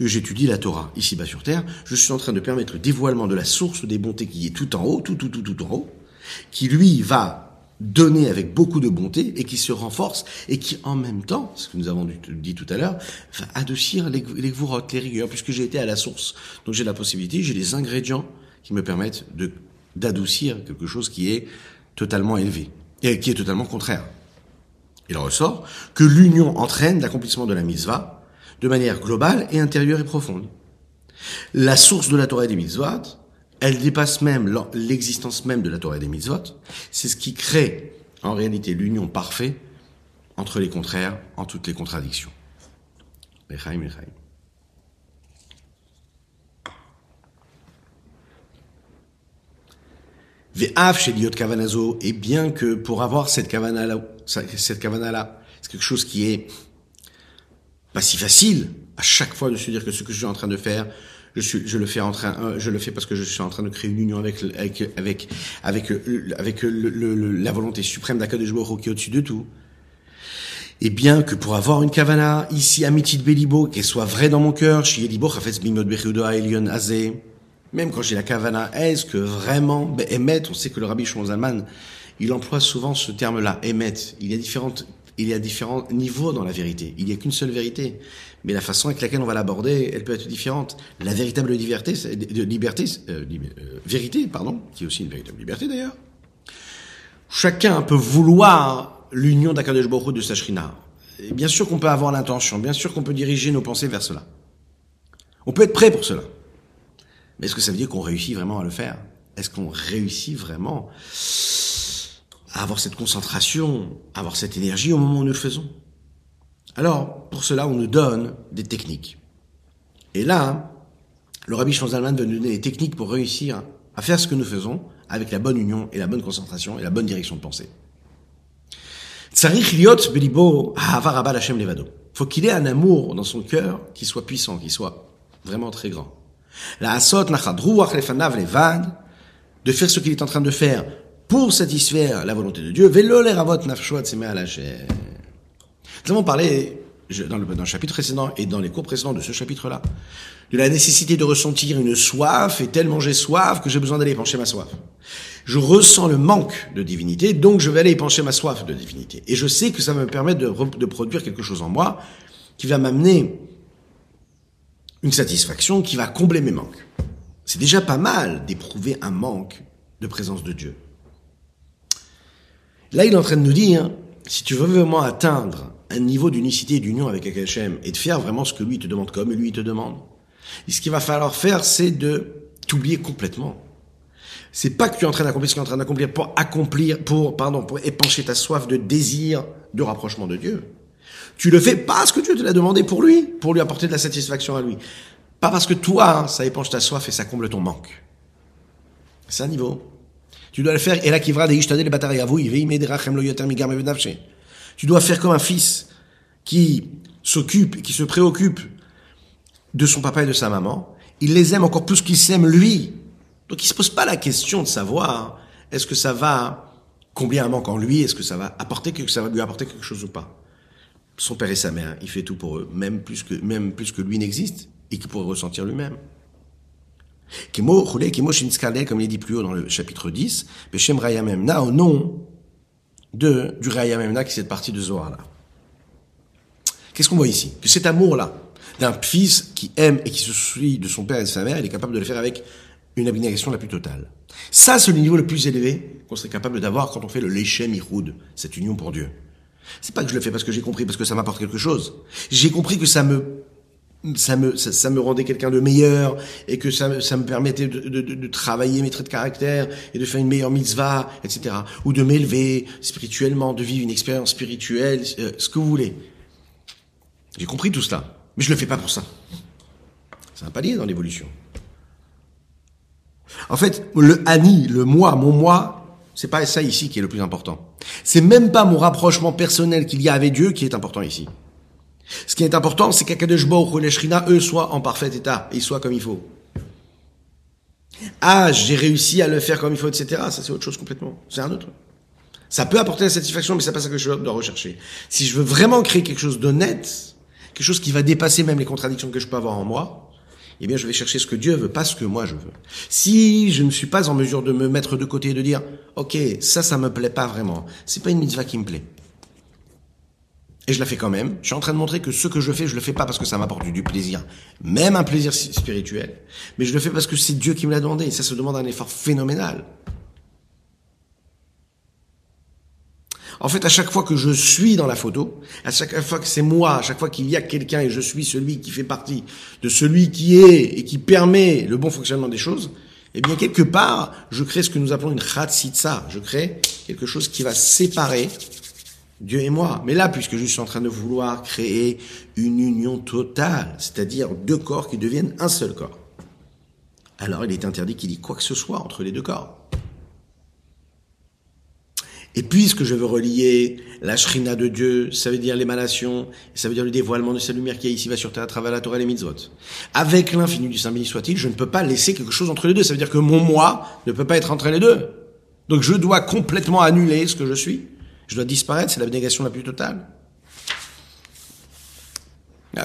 j'étudie la Torah ici-bas sur terre, je suis en train de permettre le dévoilement de la source des bontés qui est tout en haut, tout, tout, tout, tout en haut, qui lui va donner avec beaucoup de bonté et qui se renforce et qui en même temps, ce que nous avons dit tout à l'heure, va adoucir les, les les rigueurs, puisque j'ai été à la source. Donc j'ai la possibilité, j'ai les ingrédients qui me permettent d'adoucir quelque chose qui est totalement élevé et qui est totalement contraire. Il en ressort que l'union entraîne l'accomplissement de la mitzvah de manière globale et intérieure et profonde. La source de la Torah des mitzvot, elle dépasse même l'existence même de la Torah des mitzvot. C'est ce qui crée en réalité l'union parfaite entre les contraires, en toutes les contradictions. Chez Kavanazo, et bien que pour avoir cette kavana cette kavana là, c'est quelque chose qui est pas si facile à chaque fois de se dire que ce que je suis en train de faire, je suis, je le fais en train, euh, je le fais parce que je suis en train de créer une union avec avec avec avec euh, avec le, la volonté suprême d'Akadosh Baruch qui est au-dessus de tout. Et bien que pour avoir une kavana ici à Mitit Belibo, qu'elle soit vraie dans mon cœur, même quand j'ai la kavana, est-ce que vraiment, émet, on sait que le rabbi Shimon il emploie souvent ce terme-là, émet. Il y a différentes Il y a différents niveaux dans la vérité. Il n'y a qu'une seule vérité. Mais la façon avec laquelle on va l'aborder, elle peut être différente. La véritable liberté, euh, euh, vérité, pardon, qui est aussi une véritable liberté d'ailleurs. Chacun peut vouloir l'union d'Akadosh Baruch de sa Et bien sûr qu'on peut avoir l'intention, bien sûr qu'on peut diriger nos pensées vers cela. On peut être prêt pour cela. Mais est-ce que ça veut dire qu'on réussit vraiment à le faire? Est-ce qu'on réussit vraiment? À avoir cette concentration, à avoir cette énergie au moment où nous le faisons Alors, pour cela, on nous donne des techniques. Et là, le Rabbi Schwanzalman veut nous donner des techniques pour réussir à faire ce que nous faisons avec la bonne union et la bonne concentration et la bonne direction de pensée. Faut qu'il ait un amour dans son cœur qui soit puissant, qui soit vraiment très grand. La de faire ce qu'il est en train de faire pour satisfaire la volonté de Dieu. Nous avons parlé dans le, dans le chapitre précédent et dans les cours précédents de ce chapitre-là, de la nécessité de ressentir une soif, et tellement j'ai soif que j'ai besoin d'aller épancher ma soif. Je ressens le manque de divinité, donc je vais aller épancher ma soif de divinité. Et je sais que ça va me permettre de, de produire quelque chose en moi qui va m'amener une satisfaction qui va combler mes manques. C'est déjà pas mal d'éprouver un manque de présence de Dieu. Là, il est en train de nous dire, si tu veux vraiment atteindre un niveau d'unicité et d'union avec Akashem et de faire vraiment ce que lui te demande comme lui te demande, ce qu'il va falloir faire, c'est de t'oublier complètement. C'est pas que tu es en train d'accomplir ce que tu es en train d'accomplir pour accomplir, pour, pardon, pour épancher ta soif de désir de rapprochement de Dieu. Tu le fais parce que Dieu te l'a demandé pour lui, pour lui apporter de la satisfaction à lui. Pas parce que toi, hein, ça épanche ta soif et ça comble ton manque. C'est un niveau. Tu dois le faire, et là, Tu dois faire comme un fils qui s'occupe, qui se préoccupe de son papa et de sa maman. Il les aime encore plus qu'il s'aime lui. Donc il se pose pas la question de savoir est-ce que ça va combler un manque en lui, est-ce que ça va apporter ça va lui apporter quelque chose ou pas son père et sa mère, il fait tout pour eux, même plus que, même plus que lui n'existe, et qu'il pourrait ressentir lui-même. Comme il est dit plus haut dans le chapitre 10, Beshem Rayamemna, au nom de, du Rayamemna qui est cette partie de Zohar là. Qu'est-ce qu'on voit ici? Que cet amour-là, d'un fils qui aime et qui se suit de son père et de sa mère, il est capable de le faire avec une abnégation la plus totale. Ça, c'est le niveau le plus élevé qu'on serait capable d'avoir quand on fait le Lechem Ihoud, cette union pour Dieu. C'est pas que je le fais parce que j'ai compris, parce que ça m'apporte quelque chose. J'ai compris que ça me ça me ça, me rendait quelqu'un de meilleur et que ça, ça me permettait de, de, de, travailler mes traits de caractère et de faire une meilleure mitzvah, etc. Ou de m'élever spirituellement, de vivre une expérience spirituelle, euh, ce que vous voulez. J'ai compris tout cela, mais je le fais pas pour ça. C'est un palier dans l'évolution. En fait, le ani, le moi, mon moi, c'est pas ça ici qui est le plus important. C'est même pas mon rapprochement personnel qu'il y a avec Dieu qui est important ici. Ce qui est important, c'est qu'Akadosh Baruch et Shrina, eux, soient en parfait état, ils soient comme il faut. Ah, j'ai réussi à le faire comme il faut, etc. Ça, c'est autre chose complètement. C'est un autre. Ça peut apporter la satisfaction, mais c'est pas ça que je dois rechercher. Si je veux vraiment créer quelque chose d'honnête, quelque chose qui va dépasser même les contradictions que je peux avoir en moi, eh bien, je vais chercher ce que Dieu veut, pas ce que moi je veux. Si je ne suis pas en mesure de me mettre de côté et de dire, ok, ça, ça me plaît pas vraiment, c'est pas une mitzvah qui me plaît. Et je la fais quand même. Je suis en train de montrer que ce que je fais, je le fais pas parce que ça m'apporte du plaisir, même un plaisir spirituel, mais je le fais parce que c'est Dieu qui me l'a demandé. Et ça se demande un effort phénoménal. En fait, à chaque fois que je suis dans la photo, à chaque fois que c'est moi, à chaque fois qu'il y a quelqu'un et je suis celui qui fait partie de celui qui est et qui permet le bon fonctionnement des choses, eh bien, quelque part, je crée ce que nous appelons une chatzitza. Je crée quelque chose qui va séparer Dieu et moi. Mais là, puisque je suis en train de vouloir créer une union totale, c'est-à-dire deux corps qui deviennent un seul corps, alors il est interdit qu'il y ait quoi que ce soit entre les deux corps. Et puisque je veux relier la shrina de Dieu, ça veut dire l'émanation, ça veut dire le dévoilement de sa lumière qui est ici va sur terre à travers la Torah et les mitzvot. Avec l'infini du Saint béni soit-il, je ne peux pas laisser quelque chose entre les deux. Ça veut dire que mon moi ne peut pas être entre les deux. Donc je dois complètement annuler ce que je suis. Je dois disparaître, c'est l'abnégation la plus totale.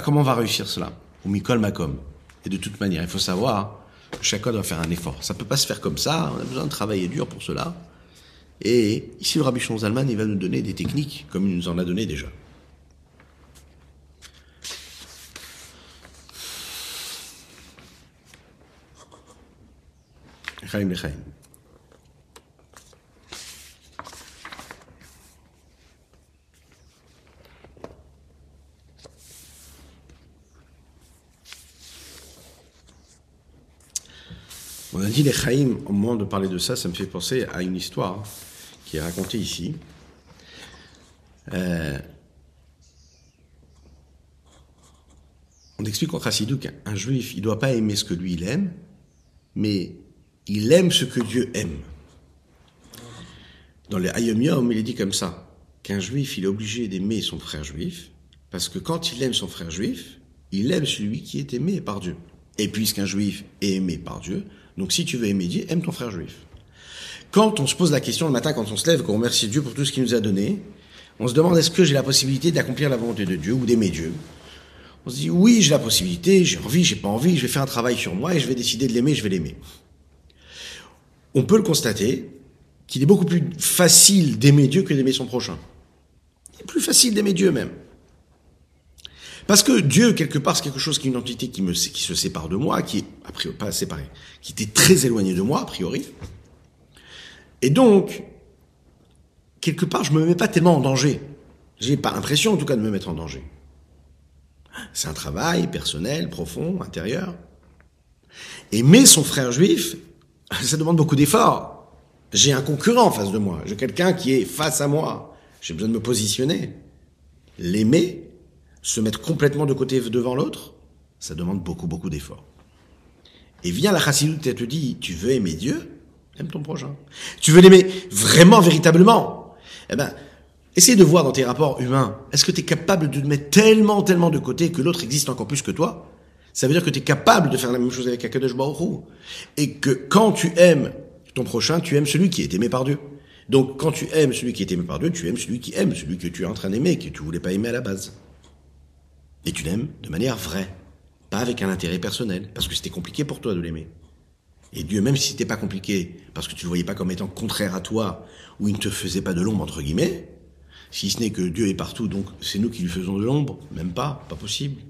Comment on va réussir cela? Ou Mikol Makom. Et de toute manière, il faut savoir que chacun doit faire un effort. Ça peut pas se faire comme ça, on a besoin de travailler dur pour cela. Et ici, le Rabbi Zalman, il va nous donner des techniques, comme il nous en a donné déjà. Chaim. On a dit les Chaim, au moment de parler de ça, ça me fait penser à une histoire qui est racontée ici. Euh, on explique en Chassidou qu'un juif, il ne doit pas aimer ce que lui il aime, mais il aime ce que Dieu aime. Dans les Hayom Yom, il est dit comme ça, qu'un juif, il est obligé d'aimer son frère juif, parce que quand il aime son frère juif, il aime celui qui est aimé par Dieu. Et puisqu'un juif est aimé par Dieu, donc si tu veux aimer Dieu, aime ton frère juif. Quand on se pose la question le matin, quand on se lève, qu'on remercie Dieu pour tout ce qu'il nous a donné, on se demande est-ce que j'ai la possibilité d'accomplir la volonté de Dieu ou d'aimer Dieu? On se dit oui, j'ai la possibilité, j'ai envie, j'ai pas envie, je vais faire un travail sur moi et je vais décider de l'aimer, je vais l'aimer. On peut le constater qu'il est beaucoup plus facile d'aimer Dieu que d'aimer son prochain. Il est plus facile d'aimer Dieu même. Parce que Dieu, quelque part, c'est quelque chose qui est une entité qui, me, qui se sépare de moi, qui est, a priori, pas séparé, qui était très éloigné de moi, a priori. Et donc, quelque part, je me mets pas tellement en danger. J'ai pas l'impression, en tout cas, de me mettre en danger. C'est un travail personnel, profond, intérieur. Aimer son frère juif, ça demande beaucoup d'efforts. J'ai un concurrent en face de moi. J'ai quelqu'un qui est face à moi. J'ai besoin de me positionner. L'aimer, se mettre complètement de côté devant l'autre, ça demande beaucoup, beaucoup d'efforts. Et vient la chassidoute et te dit, tu veux aimer Dieu, aime ton prochain. Tu veux l'aimer vraiment, véritablement. Eh ben, essaye de voir dans tes rapports humains, est-ce que tu es capable de te mettre tellement, tellement de côté que l'autre existe encore plus que toi? Ça veut dire que tu es capable de faire la même chose avec Akadosh Baruch Et que quand tu aimes ton prochain, tu aimes celui qui est aimé par Dieu. Donc quand tu aimes celui qui est aimé par Dieu, tu aimes celui qui aime, celui que tu es en train d'aimer, que tu voulais pas aimer à la base. Et tu l'aimes de manière vraie, pas avec un intérêt personnel, parce que c'était compliqué pour toi de l'aimer. Et Dieu, même si c'était pas compliqué, parce que tu le voyais pas comme étant contraire à toi, ou il ne te faisait pas de l'ombre, entre guillemets, si ce n'est que Dieu est partout, donc c'est nous qui lui faisons de l'ombre, même pas, pas possible.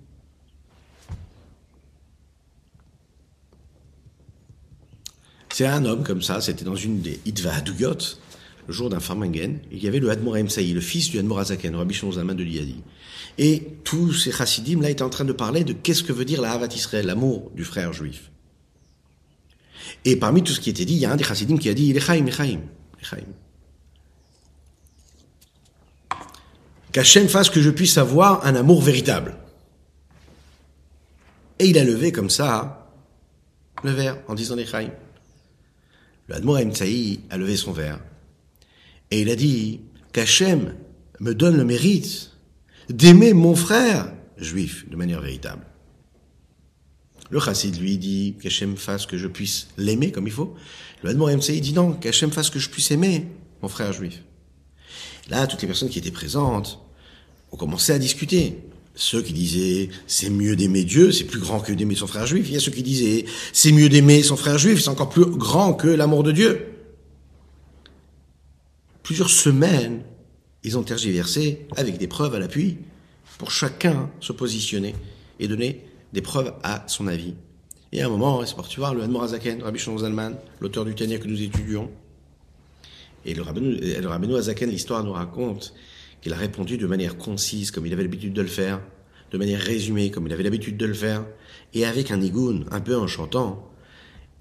C'est un homme comme ça, c'était dans une des Itva Haduyot, le jour d'un Farmangen, il y avait le Hadmor Saï, le fils du Hadmor Azaken, Rabbi Shonzaman de Liadi. Et tous ces chassidim là étaient en train de parler de qu'est-ce que veut dire la Havat Israël, l'amour du frère juif. Et parmi tout ce qui était dit, il y a un des chassidim qui a dit Lechaim, Lechaim, Lechaim. Qu'Hachem fasse que je puisse avoir un amour véritable. Et il a levé comme ça le verre en disant Lechaim. Le Admor Saï a levé son verre. Et il a dit qu'Hachem me donne le mérite d'aimer mon frère juif de manière véritable. Le chassid lui dit qu'Hachem fasse que je puisse l'aimer comme il faut. Le Admor MCI dit non, qu'Hachem fasse que je puisse aimer mon frère juif. Là, toutes les personnes qui étaient présentes ont commencé à discuter. Ceux qui disaient c'est mieux d'aimer Dieu, c'est plus grand que d'aimer son frère juif. Il y a ceux qui disaient c'est mieux d'aimer son frère juif, c'est encore plus grand que l'amour de Dieu. Plusieurs semaines ils ont tergiversé avec des preuves à l'appui pour chacun se positionner et donner des preuves à son avis. Et à un moment, c'est tu voir le Azaken, Rabbi Zalman, l'auteur du Tania que nous étudions. Et le Rabbeinu Azaken, l'histoire nous raconte qu'il a répondu de manière concise, comme il avait l'habitude de le faire, de manière résumée, comme il avait l'habitude de le faire, et avec un igoun, un peu en chantant,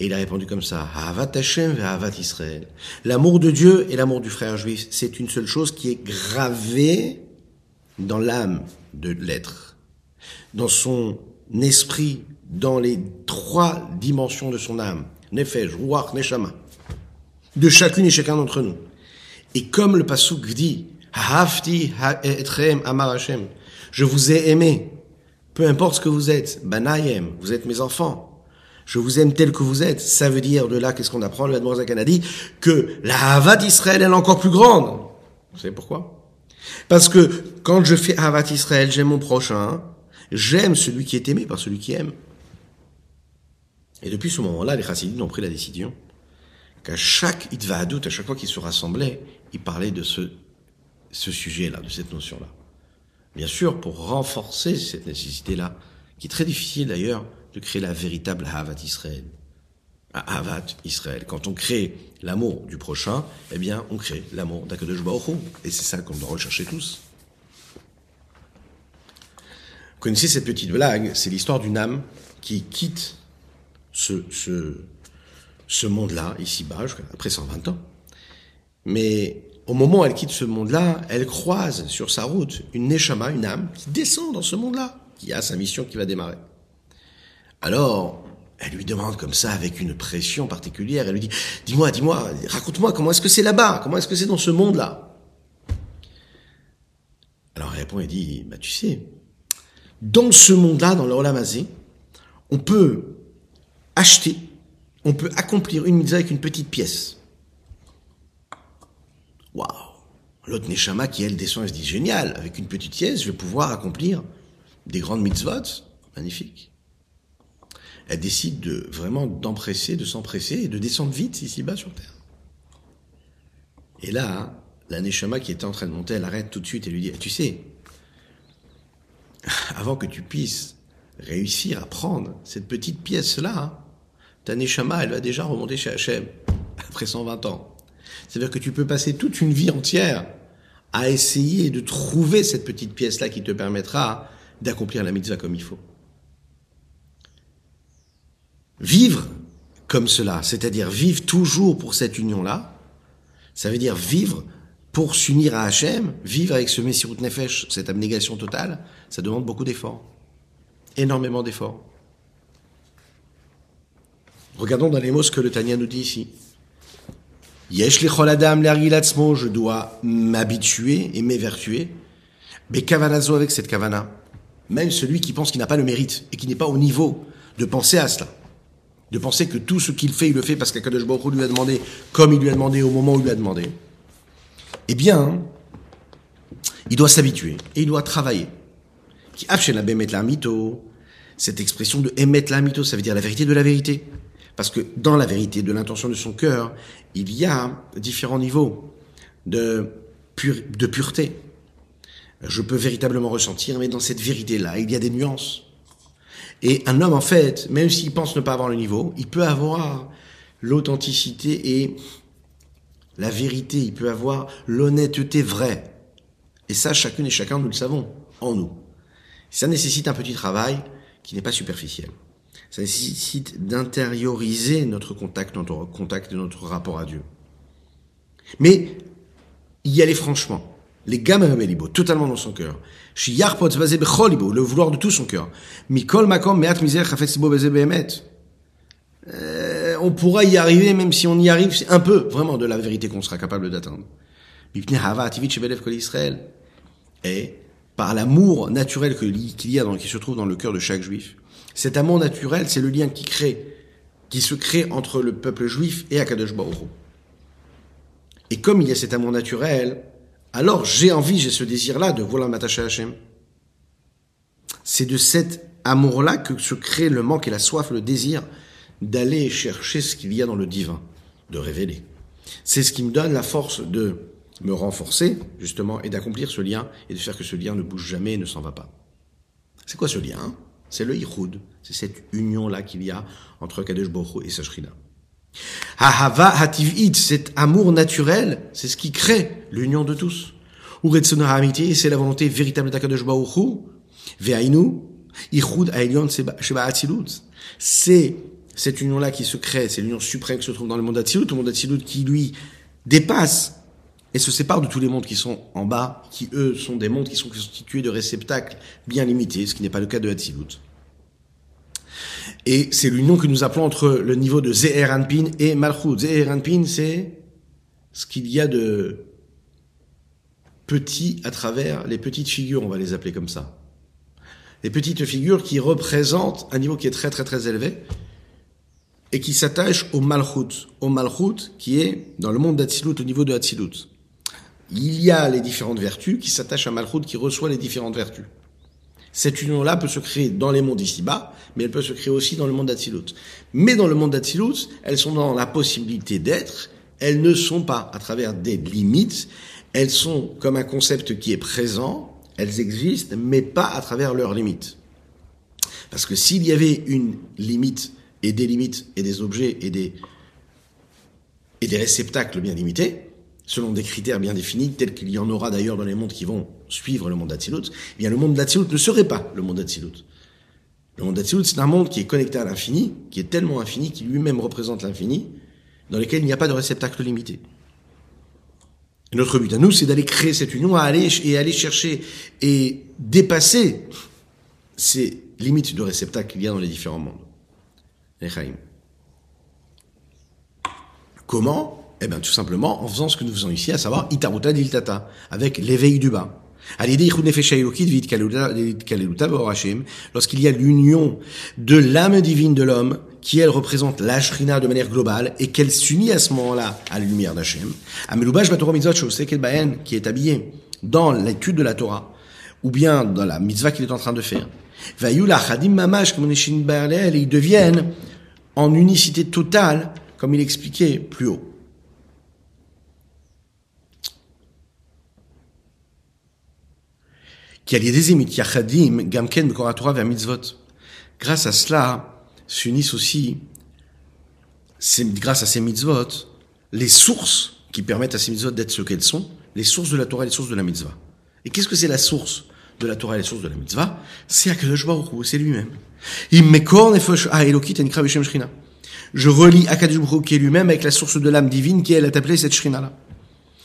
et il a répondu comme ça, Havat Hashem Havat Israël. L'amour de Dieu et l'amour du frère juif, c'est une seule chose qui est gravée dans l'âme de l'être, dans son esprit, dans les trois dimensions de son âme, Nefesh, Ruach, Neshama, de chacune et chacun d'entre nous. Et comme le Pasuk dit, Hafti Etchem Amar Hashem, je vous ai aimé, peu importe ce que vous êtes, Banayem, vous êtes mes enfants, je vous aime tel que vous êtes. Ça veut dire de là, qu'est-ce qu'on apprend Le Admorazakan a dit que la Havat d'Israël est encore plus grande. Vous savez pourquoi? Parce que quand je fais Havat Israël, j'aime mon prochain, j'aime celui qui est aimé par celui qui aime. Et depuis ce moment-là, les chassidim ont pris la décision qu'à chaque Idvahadut, à chaque fois qu'il se rassemblait, il parlait de ce, ce sujet-là, de cette notion-là. Bien sûr, pour renforcer cette nécessité-là, qui est très difficile d'ailleurs, de créer la véritable Havat Israël. Havat Israël. Quand on crée l'amour du prochain, eh bien, on crée l'amour d'Akadosh Baruch Et c'est ça qu'on doit rechercher tous. Vous connaissez cette petite blague C'est l'histoire d'une âme qui quitte ce, ce, ce monde-là, ici-bas, après 120 ans. Mais au moment où elle quitte ce monde-là, elle croise sur sa route une Neshama, une âme, qui descend dans ce monde-là, qui a sa mission qui va démarrer. Alors, elle lui demande comme ça, avec une pression particulière, elle lui dit, dis-moi, dis-moi, raconte-moi, comment est-ce que c'est là-bas? Comment est-ce que c'est dans ce monde-là? Alors elle répond et dit, bah tu sais, dans ce monde-là, dans le Olamazé, on peut acheter, on peut accomplir une mitzvah avec une petite pièce. Waouh L'autre Neshama qui, elle, descend et se dit, génial, avec une petite pièce, je vais pouvoir accomplir des grandes mitzvot. Magnifique. Elle décide de vraiment d'empresser, de s'empresser et de descendre vite ici-bas sur Terre. Et là, la Neshama qui était en train de monter, elle arrête tout de suite et lui dit, tu sais, avant que tu puisses réussir à prendre cette petite pièce-là, ta Neshama, elle va déjà remonter chez Hachem, après 120 ans. C'est-à-dire que tu peux passer toute une vie entière à essayer de trouver cette petite pièce-là qui te permettra d'accomplir la mitzvah comme il faut. Vivre comme cela, c'est-à-dire vivre toujours pour cette union-là, ça veut dire vivre pour s'unir à Hachem, vivre avec ce Messirut Nefesh, cette abnégation totale, ça demande beaucoup d'efforts. Énormément d'efforts. Regardons dans les mots ce que le Tanya nous dit ici. Yesh je dois m'habituer et m'évertuer. Mais kavanazo avec cette kavana. Même celui qui pense qu'il n'a pas le mérite et qui n'est pas au niveau de penser à cela. De penser que tout ce qu'il fait, il le fait parce qu'Akadosh Baruch lui a demandé comme il lui a demandé au moment où il lui a demandé. Eh bien, il doit s'habituer et il doit travailler. Qui. Cette expression de émettre la mito, ça veut dire la vérité de la vérité. Parce que dans la vérité de l'intention de son cœur, il y a différents niveaux de, de pureté. Je peux véritablement ressentir, mais dans cette vérité-là, il y a des nuances. Et un homme, en fait, même s'il pense ne pas avoir le niveau, il peut avoir l'authenticité et la vérité, il peut avoir l'honnêteté vraie. Et ça, chacune et chacun, nous le savons, en nous. Ça nécessite un petit travail qui n'est pas superficiel. Ça nécessite d'intérioriser notre contact, notre contact notre rapport à Dieu. Mais y aller franchement. Les gammes totalement dans son cœur. Le vouloir de tout son cœur. Euh, on pourra y arriver, même si on y arrive, c'est un peu, vraiment, de la vérité qu'on sera capable d'atteindre. Et par l'amour naturel qu'il y a, dans, qui se trouve dans le cœur de chaque juif, cet amour naturel, c'est le lien qui crée, qui se crée entre le peuple juif et Akadosh Baruch Et comme il y a cet amour naturel, alors j'ai envie, j'ai ce désir-là de vouloir m'attacher à Hachem. C'est de cet amour-là que se crée le manque et la soif, le désir d'aller chercher ce qu'il y a dans le divin, de révéler. C'est ce qui me donne la force de me renforcer, justement, et d'accomplir ce lien, et de faire que ce lien ne bouge jamais et ne s'en va pas. C'est quoi ce lien c'est le Yichud, c'est cette union-là qu'il y a entre Kadesh Baruch et Sashrina. Hahava hativit, cet amour naturel, c'est ce qui crée l'union de tous. Uretzona amitié, c'est la volonté véritable d'Akadosh Baruch Ve'ainu, Yichud Aelion Sheba Atzilut. C'est cette union-là qui se crée, c'est l'union suprême qui se trouve dans le monde d'Atzilut, le monde d'Atzilut qui lui dépasse et se sépare de tous les mondes qui sont en bas, qui eux sont des mondes qui sont constitués de réceptacles bien limités, ce qui n'est pas le cas de Hatzilut. Et c'est l'union que nous appelons entre le niveau de Zeher Anpin et Malchut. Zeher Anpin, c'est ce qu'il y a de petit à travers les petites figures, on va les appeler comme ça. Les petites figures qui représentent un niveau qui est très très très élevé et qui s'attachent au Malchut. Au Malchut qui est dans le monde d'Atzilut, au niveau de Hatzilut il y a les différentes vertus qui s'attachent à Malchut qui reçoit les différentes vertus. Cette union-là peut se créer dans les mondes ici-bas, mais elle peut se créer aussi dans le monde d'Atsilut. Mais dans le monde d'Atsilut, elles sont dans la possibilité d'être, elles ne sont pas à travers des limites, elles sont comme un concept qui est présent, elles existent, mais pas à travers leurs limites. Parce que s'il y avait une limite et des limites et des objets et des, et des réceptacles bien limités, selon des critères bien définis, tels qu'il y en aura d'ailleurs dans les mondes qui vont suivre le monde d'Atsilut, eh bien le monde d'Atsilut ne serait pas le monde d'Atsilut. Le monde d'Atsilut, c'est un monde qui est connecté à l'infini, qui est tellement infini, qui lui-même représente l'infini, dans lequel il n'y a pas de réceptacle limité. Notre but à nous, c'est d'aller créer cette union, à aller et aller chercher et dépasser ces limites de réceptacle qu'il y a dans les différents mondes. Comment? Eh bien, tout simplement en faisant ce que nous faisons ici, à savoir Itaruta Diltata, avec l'éveil du bas. Lorsqu'il y a l'union de l'âme divine de l'homme, qui elle représente la de manière globale, et qu'elle s'unit à ce moment-là à la lumière d'Hachem, qui est habillé dans l'étude de la Torah, ou bien dans la mitzvah qu'il est en train de faire, ils deviennent en unicité totale, comme il expliquait plus haut. Grâce à cela, s'unissent aussi, grâce à ces mitzvot, les sources qui permettent à ces mitzvot d'être ce qu'elles sont, les sources de la Torah et les sources de la mitzvah. Et qu'est-ce que c'est la source de la Torah et les sources de la mitzvah? C'est Akadosh Baruch c'est lui-même. Je relis Akadosh Baruch qui est lui-même avec la source de l'âme divine qui elle est appelée cette shrina-là.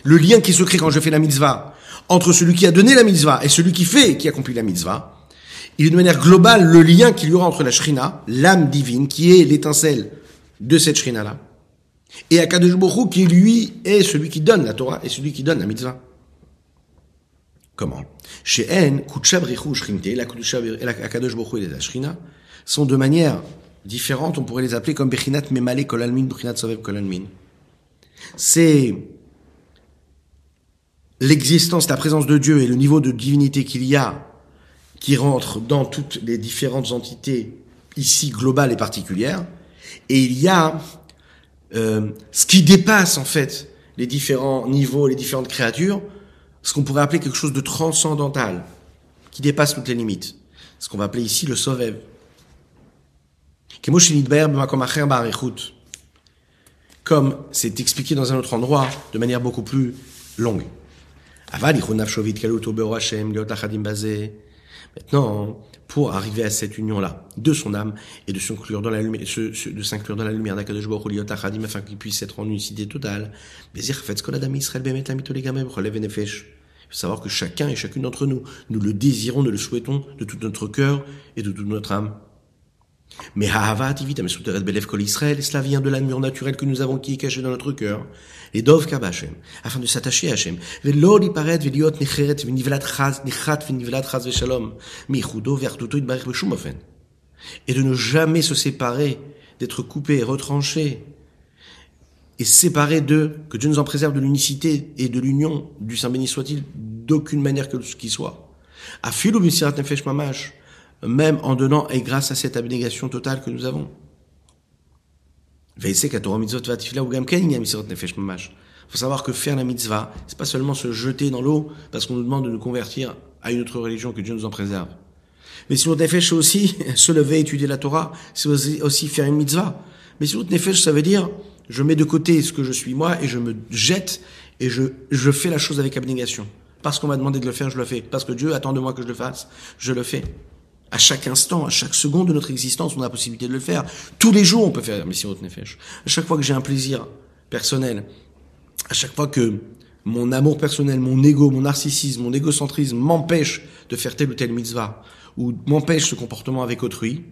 Le lien qui se crée quand je fais la mitzvah entre celui qui a donné la mitzvah et celui qui fait, qui accomplit la mitzvah, il est de manière globale le lien qu'il y aura entre la shrina, l'âme divine, qui est l'étincelle de cette shrina-là, et Akadosh Baruch qui lui est celui qui donne la Torah et celui qui donne la mitzvah. Comment? Chez En, Kutshabrichu Shrinte, la Akadosh Baruch et la shrina sont de manière différente, on pourrait les appeler comme Bechinat Memale Kolalmin, Bechinat Sovev Kolalmin. C'est l'existence, la présence de Dieu et le niveau de divinité qu'il y a qui rentre dans toutes les différentes entités ici globales et particulières, et il y a euh, ce qui dépasse en fait les différents niveaux, les différentes créatures, ce qu'on pourrait appeler quelque chose de transcendantal, qui dépasse toutes les limites, ce qu'on va appeler ici le Sovev. Comme c'est expliqué dans un autre endroit de manière beaucoup plus longue. Maintenant, pour arriver à cette union-là, de son âme, et de s'inclure dans la lumière, de s'inclure dans la lumière afin qu'il puisse être en unicité totale, il faut savoir que chacun et chacune d'entre nous, nous le désirons, nous le souhaitons de tout notre cœur et de toute notre âme. Mais Israël, cela vient de l'amour naturel que nous avons qui est caché dans notre cœur. Et Dov Kabashem, afin de s'attacher à Hachem. Et de ne jamais se séparer, d'être coupé, retranché, et séparé de, que Dieu nous en préserve de l'unicité et de l'union du Saint béni soit-il, d'aucune manière que ce qui soit. Afilu nefesh mamash, même en donnant et grâce à cette abnégation totale que nous avons. Il faut savoir que faire la mitzvah, c'est pas seulement se jeter dans l'eau parce qu'on nous demande de nous convertir à une autre religion que Dieu nous en préserve. Mais si nefesh, c'est aussi se lever, étudier la Torah, c'est aussi faire une mitzvah. Mais si nefesh, ça veut dire, je mets de côté ce que je suis moi et je me jette et je, je fais la chose avec abnégation. Parce qu'on m'a demandé de le faire, je le fais. Parce que Dieu attend de moi que je le fasse, je le fais. À chaque instant, à chaque seconde de notre existence, on a la possibilité de le faire. Tous les jours, on peut faire Messirot Nefesh. À chaque fois que j'ai un plaisir personnel, à chaque fois que mon amour personnel, mon ego, mon narcissisme, mon égocentrisme m'empêche de faire telle ou telle mitzvah, ou m'empêche ce comportement avec autrui,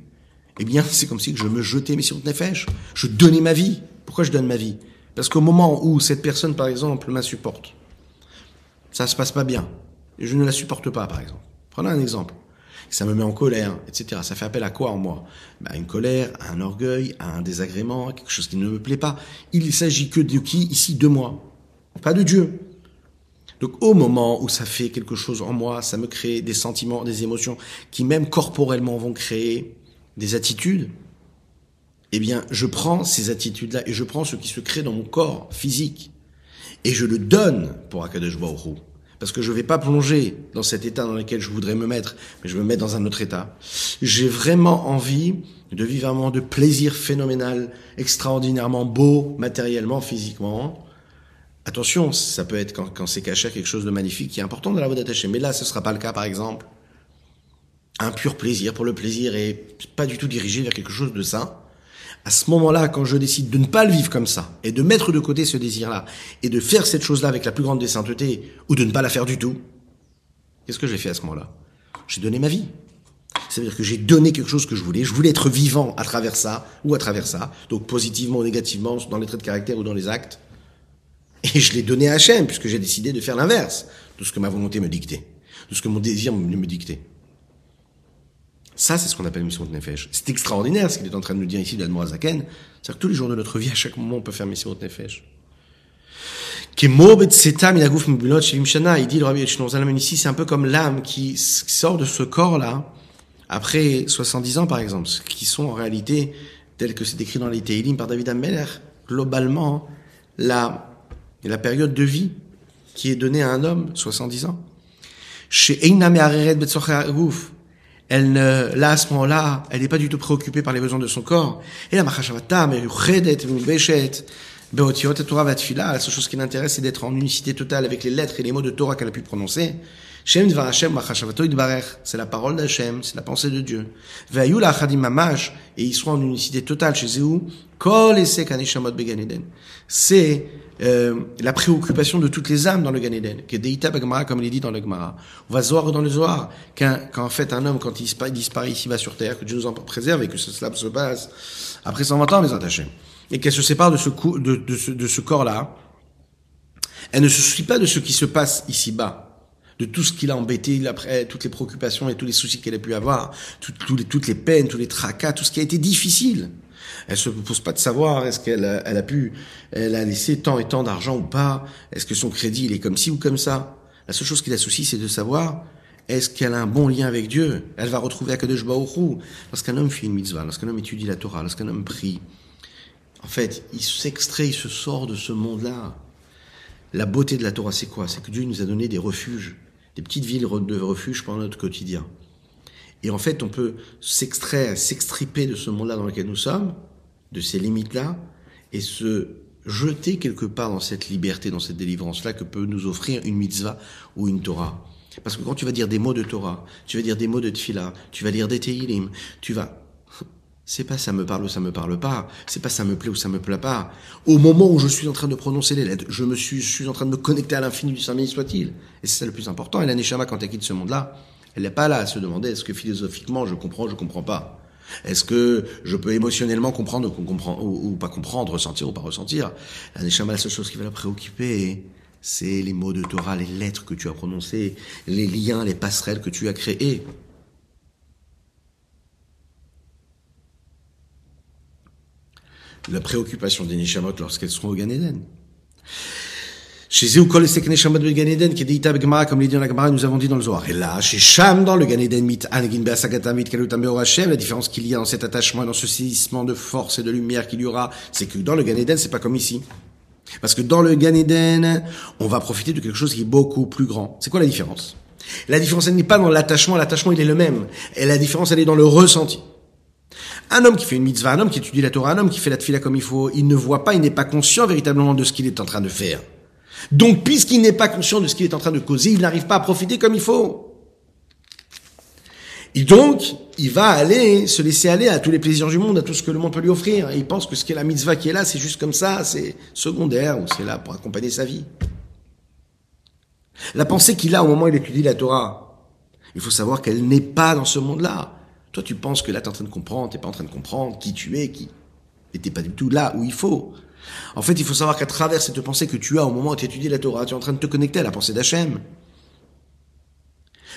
eh bien, c'est comme si je me jetais Messirot Nefesh. Je donnais ma vie. Pourquoi je donne ma vie? Parce qu'au moment où cette personne, par exemple, m'insupporte, ça se passe pas bien, et je ne la supporte pas, par exemple. Prenons un exemple ça me met en colère, etc. Ça fait appel à quoi en moi? Bah, Une colère, à un orgueil, à un désagrément, à quelque chose qui ne me plaît pas. Il s'agit que de qui? Ici, de moi. Pas de Dieu. Donc au moment où ça fait quelque chose en moi, ça me crée des sentiments, des émotions qui même corporellement vont créer des attitudes, eh bien je prends ces attitudes-là et je prends ce qui se crée dans mon corps physique et je le donne pour Akadosh Baruch parce que je ne vais pas plonger dans cet état dans lequel je voudrais me mettre, mais je me mettre dans un autre état. J'ai vraiment envie de vivre un moment de plaisir phénoménal, extraordinairement beau, matériellement, physiquement. Attention, ça peut être quand, c'est caché quelque chose de magnifique qui est important dans la voie d'attaché. Mais là, ce ne sera pas le cas, par exemple. Un pur plaisir pour le plaisir et pas du tout dirigé vers quelque chose de sain à ce moment-là, quand je décide de ne pas le vivre comme ça, et de mettre de côté ce désir-là, et de faire cette chose-là avec la plus grande des saintetés, ou de ne pas la faire du tout, qu'est-ce que j'ai fait à ce moment-là? J'ai donné ma vie. C'est-à-dire que j'ai donné quelque chose que je voulais. Je voulais être vivant à travers ça, ou à travers ça, donc positivement ou négativement, dans les traits de caractère ou dans les actes. Et je l'ai donné à Hachem, puisque j'ai décidé de faire l'inverse de ce que ma volonté me dictait, de ce que mon désir me dictait. Ça, c'est ce qu'on appelle mission de Nefesh. C'est extraordinaire ce qu'il est en train de nous dire ici, d'Admoazaken. C'est-à-dire que tous les jours de notre vie, à chaque moment, on peut faire mission de Nefesh. Il dit, le Rabbi ici, c'est un peu comme l'âme qui sort de ce corps-là, après 70 ans, par exemple, qui sont en réalité, tels que c'est décrit dans les Teilim par David Ammeler, globalement, la, la période de vie qui est donnée à un homme, 70 ans. Chez elle ne, là, à ce moment-là, elle n'est pas du tout préoccupée par les besoins de son corps. Et la machashavata, la seule chose qui l'intéresse, c'est d'être en unicité totale avec les lettres et les mots de Torah qu'elle a pu prononcer. C'est la parole d'Hachem, c'est la pensée de Dieu. Et ils seront en unicité totale chez Zéhou. C'est euh, la préoccupation de toutes les âmes dans le Gan Eden, que Deita Bagmara, comme il est dit dans le Gemara. On va voir dans le Zohar qu'en fait un homme, quand il disparaît ici-bas sur terre, que Dieu nous en préserve et que cela se passe après 120 ans, mes attachés, et qu'elle se sépare de ce, corps-là, elle ne se soucie pas de ce qui se passe ici-bas, de tout ce qu'il a embêté après, toutes les préoccupations et tous les soucis qu'elle a pu avoir, toutes les peines, tous les tracas, tout ce qui a été difficile. Elle se pose pas de savoir est-ce qu'elle a, pu, elle a laissé tant et tant d'argent ou pas? Est-ce que son crédit il est comme ci ou comme ça? La seule chose qui la soucie, c'est de savoir est-ce qu'elle a un bon lien avec Dieu? Elle va retrouver Akadosh Baruch Lorsqu'un homme fait une mitzvah, lorsqu'un homme étudie la Torah, lorsqu'un homme prie, en fait, il s'extrait, il se sort de ce monde-là. La beauté de la Torah, c'est quoi? C'est que Dieu nous a donné des refuges, des petites villes de refuge pendant notre quotidien. Et en fait, on peut s'extraire, s'extriper de ce monde-là dans lequel nous sommes, de ces limites-là, et se jeter quelque part dans cette liberté, dans cette délivrance-là que peut nous offrir une mitzvah ou une Torah. Parce que quand tu vas dire des mots de Torah, tu vas dire des mots de Tfila, tu vas dire des Teilim, tu vas... C'est pas ça me parle ou ça me parle pas, c'est pas ça me plaît ou ça me plaît pas. Au moment où je suis en train de prononcer les lettres, je me suis, je suis en train de me connecter à l'infini du Saint soit-il. Et c'est ça le plus important. Et la Neshama, quand elle quitte ce monde-là, elle n'est pas là à se demander est-ce que philosophiquement je comprends, je comprends pas? Est-ce que je peux émotionnellement comprendre ou, pas comprendre, ressentir ou pas ressentir? La Neshama, la seule chose qui va la préoccuper, c'est les mots de Torah, les lettres que tu as prononcées, les liens, les passerelles que tu as créées. La préoccupation des Neshamot lorsqu'elles seront au Gan Eden. Chez Zéou Kol Sekne Shambat Gan Eden, qui est dit Gemara, comme dit dans la Gemara, nous avons dit dans le Zohar. Et là, chez Sham, dans le Gan Eden, mit Anegin Beasagata, mit Kalutam Hashem, la différence qu'il y a dans cet attachement et dans ce saisissement de force et de lumière qu'il y aura, c'est que dans le Gan Eden, c'est pas comme ici. Parce que dans le Gan Eden, on va profiter de quelque chose qui est beaucoup plus grand. C'est quoi la différence? La différence, elle n'est pas dans l'attachement, l'attachement, il est le même. Et la différence, elle est dans le ressenti. Un homme qui fait une mitzvah, un homme qui étudie la Torah, un homme qui fait la tfila comme il faut, il ne voit pas, il n'est pas conscient véritablement de ce qu'il est en train de faire. Donc, puisqu'il n'est pas conscient de ce qu'il est en train de causer, il n'arrive pas à profiter comme il faut. Et donc, il va aller se laisser aller à tous les plaisirs du monde, à tout ce que le monde peut lui offrir. Il pense que ce qui est la mitzvah qui est là, c'est juste comme ça, c'est secondaire, ou c'est là pour accompagner sa vie. La pensée qu'il a au moment où il étudie la Torah, il faut savoir qu'elle n'est pas dans ce monde-là. Toi, tu penses que là, tu en train de comprendre, tu pas en train de comprendre qui tu es, qui... T'es pas du tout là où il faut. En fait, il faut savoir qu'à travers cette pensée que tu as au moment où tu étudies la Torah, tu es en train de te connecter à la pensée d'Hachem.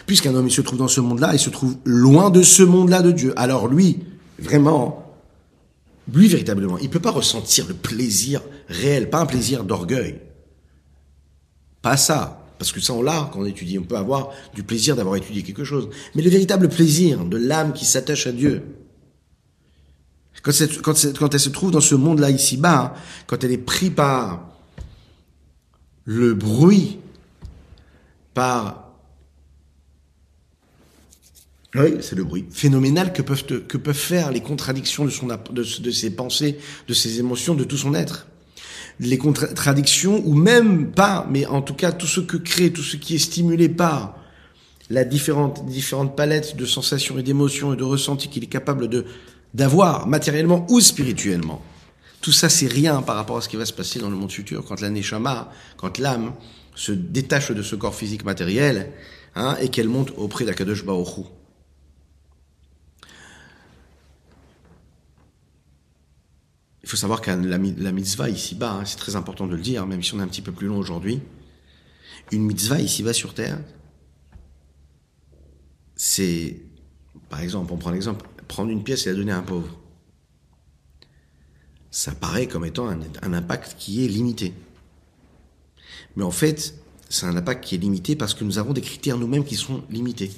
Puisqu'un homme il se trouve dans ce monde-là, il se trouve loin de ce monde-là de Dieu. Alors lui, vraiment, lui véritablement, il peut pas ressentir le plaisir réel, pas un plaisir d'orgueil. Pas ça. Parce que ça, on l'a quand on étudie. On peut avoir du plaisir d'avoir étudié quelque chose. Mais le véritable plaisir de l'âme qui s'attache à Dieu, quand, elle se trouve dans ce monde-là ici-bas, quand elle est prise par le bruit, par oui, c'est le bruit phénoménal que peuvent, que peuvent faire les contradictions de, son, de, de ses pensées, de ses émotions, de tout son être. Les contradictions, ou même pas, mais en tout cas tout ce que crée, tout ce qui est stimulé par la différente, différentes palettes de sensations et d'émotions et de ressentis qu'il est capable de d'avoir matériellement ou spirituellement. Tout ça, c'est rien par rapport à ce qui va se passer dans le monde futur quand la neshama, quand l'âme se détache de ce corps physique matériel, hein, et qu'elle monte auprès d'Akadosh Baruch Il faut savoir que la, mitzvah ici-bas, hein, c'est très important de le dire, même si on est un petit peu plus long aujourd'hui, une mitzvah ici-bas sur Terre, c'est, par exemple, on prend l'exemple, prendre une pièce et la donner à un pauvre. Ça paraît comme étant un, un impact qui est limité. Mais en fait, c'est un impact qui est limité parce que nous avons des critères nous-mêmes qui sont limités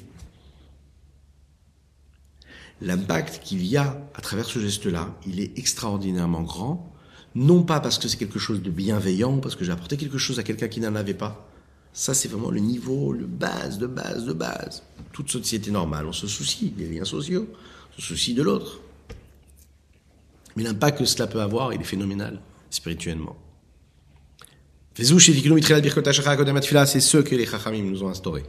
l'impact qu'il y a à travers ce geste-là, il est extraordinairement grand, non pas parce que c'est quelque chose de bienveillant, parce que j'ai apporté quelque chose à quelqu'un qui n'en avait pas. Ça, c'est vraiment le niveau, le base de base de base. Toute société normale, on se soucie des liens sociaux, se soucie de l'autre. Mais l'impact que cela peut avoir, il est phénoménal, spirituellement. C'est ce que les Chachamim nous ont instauré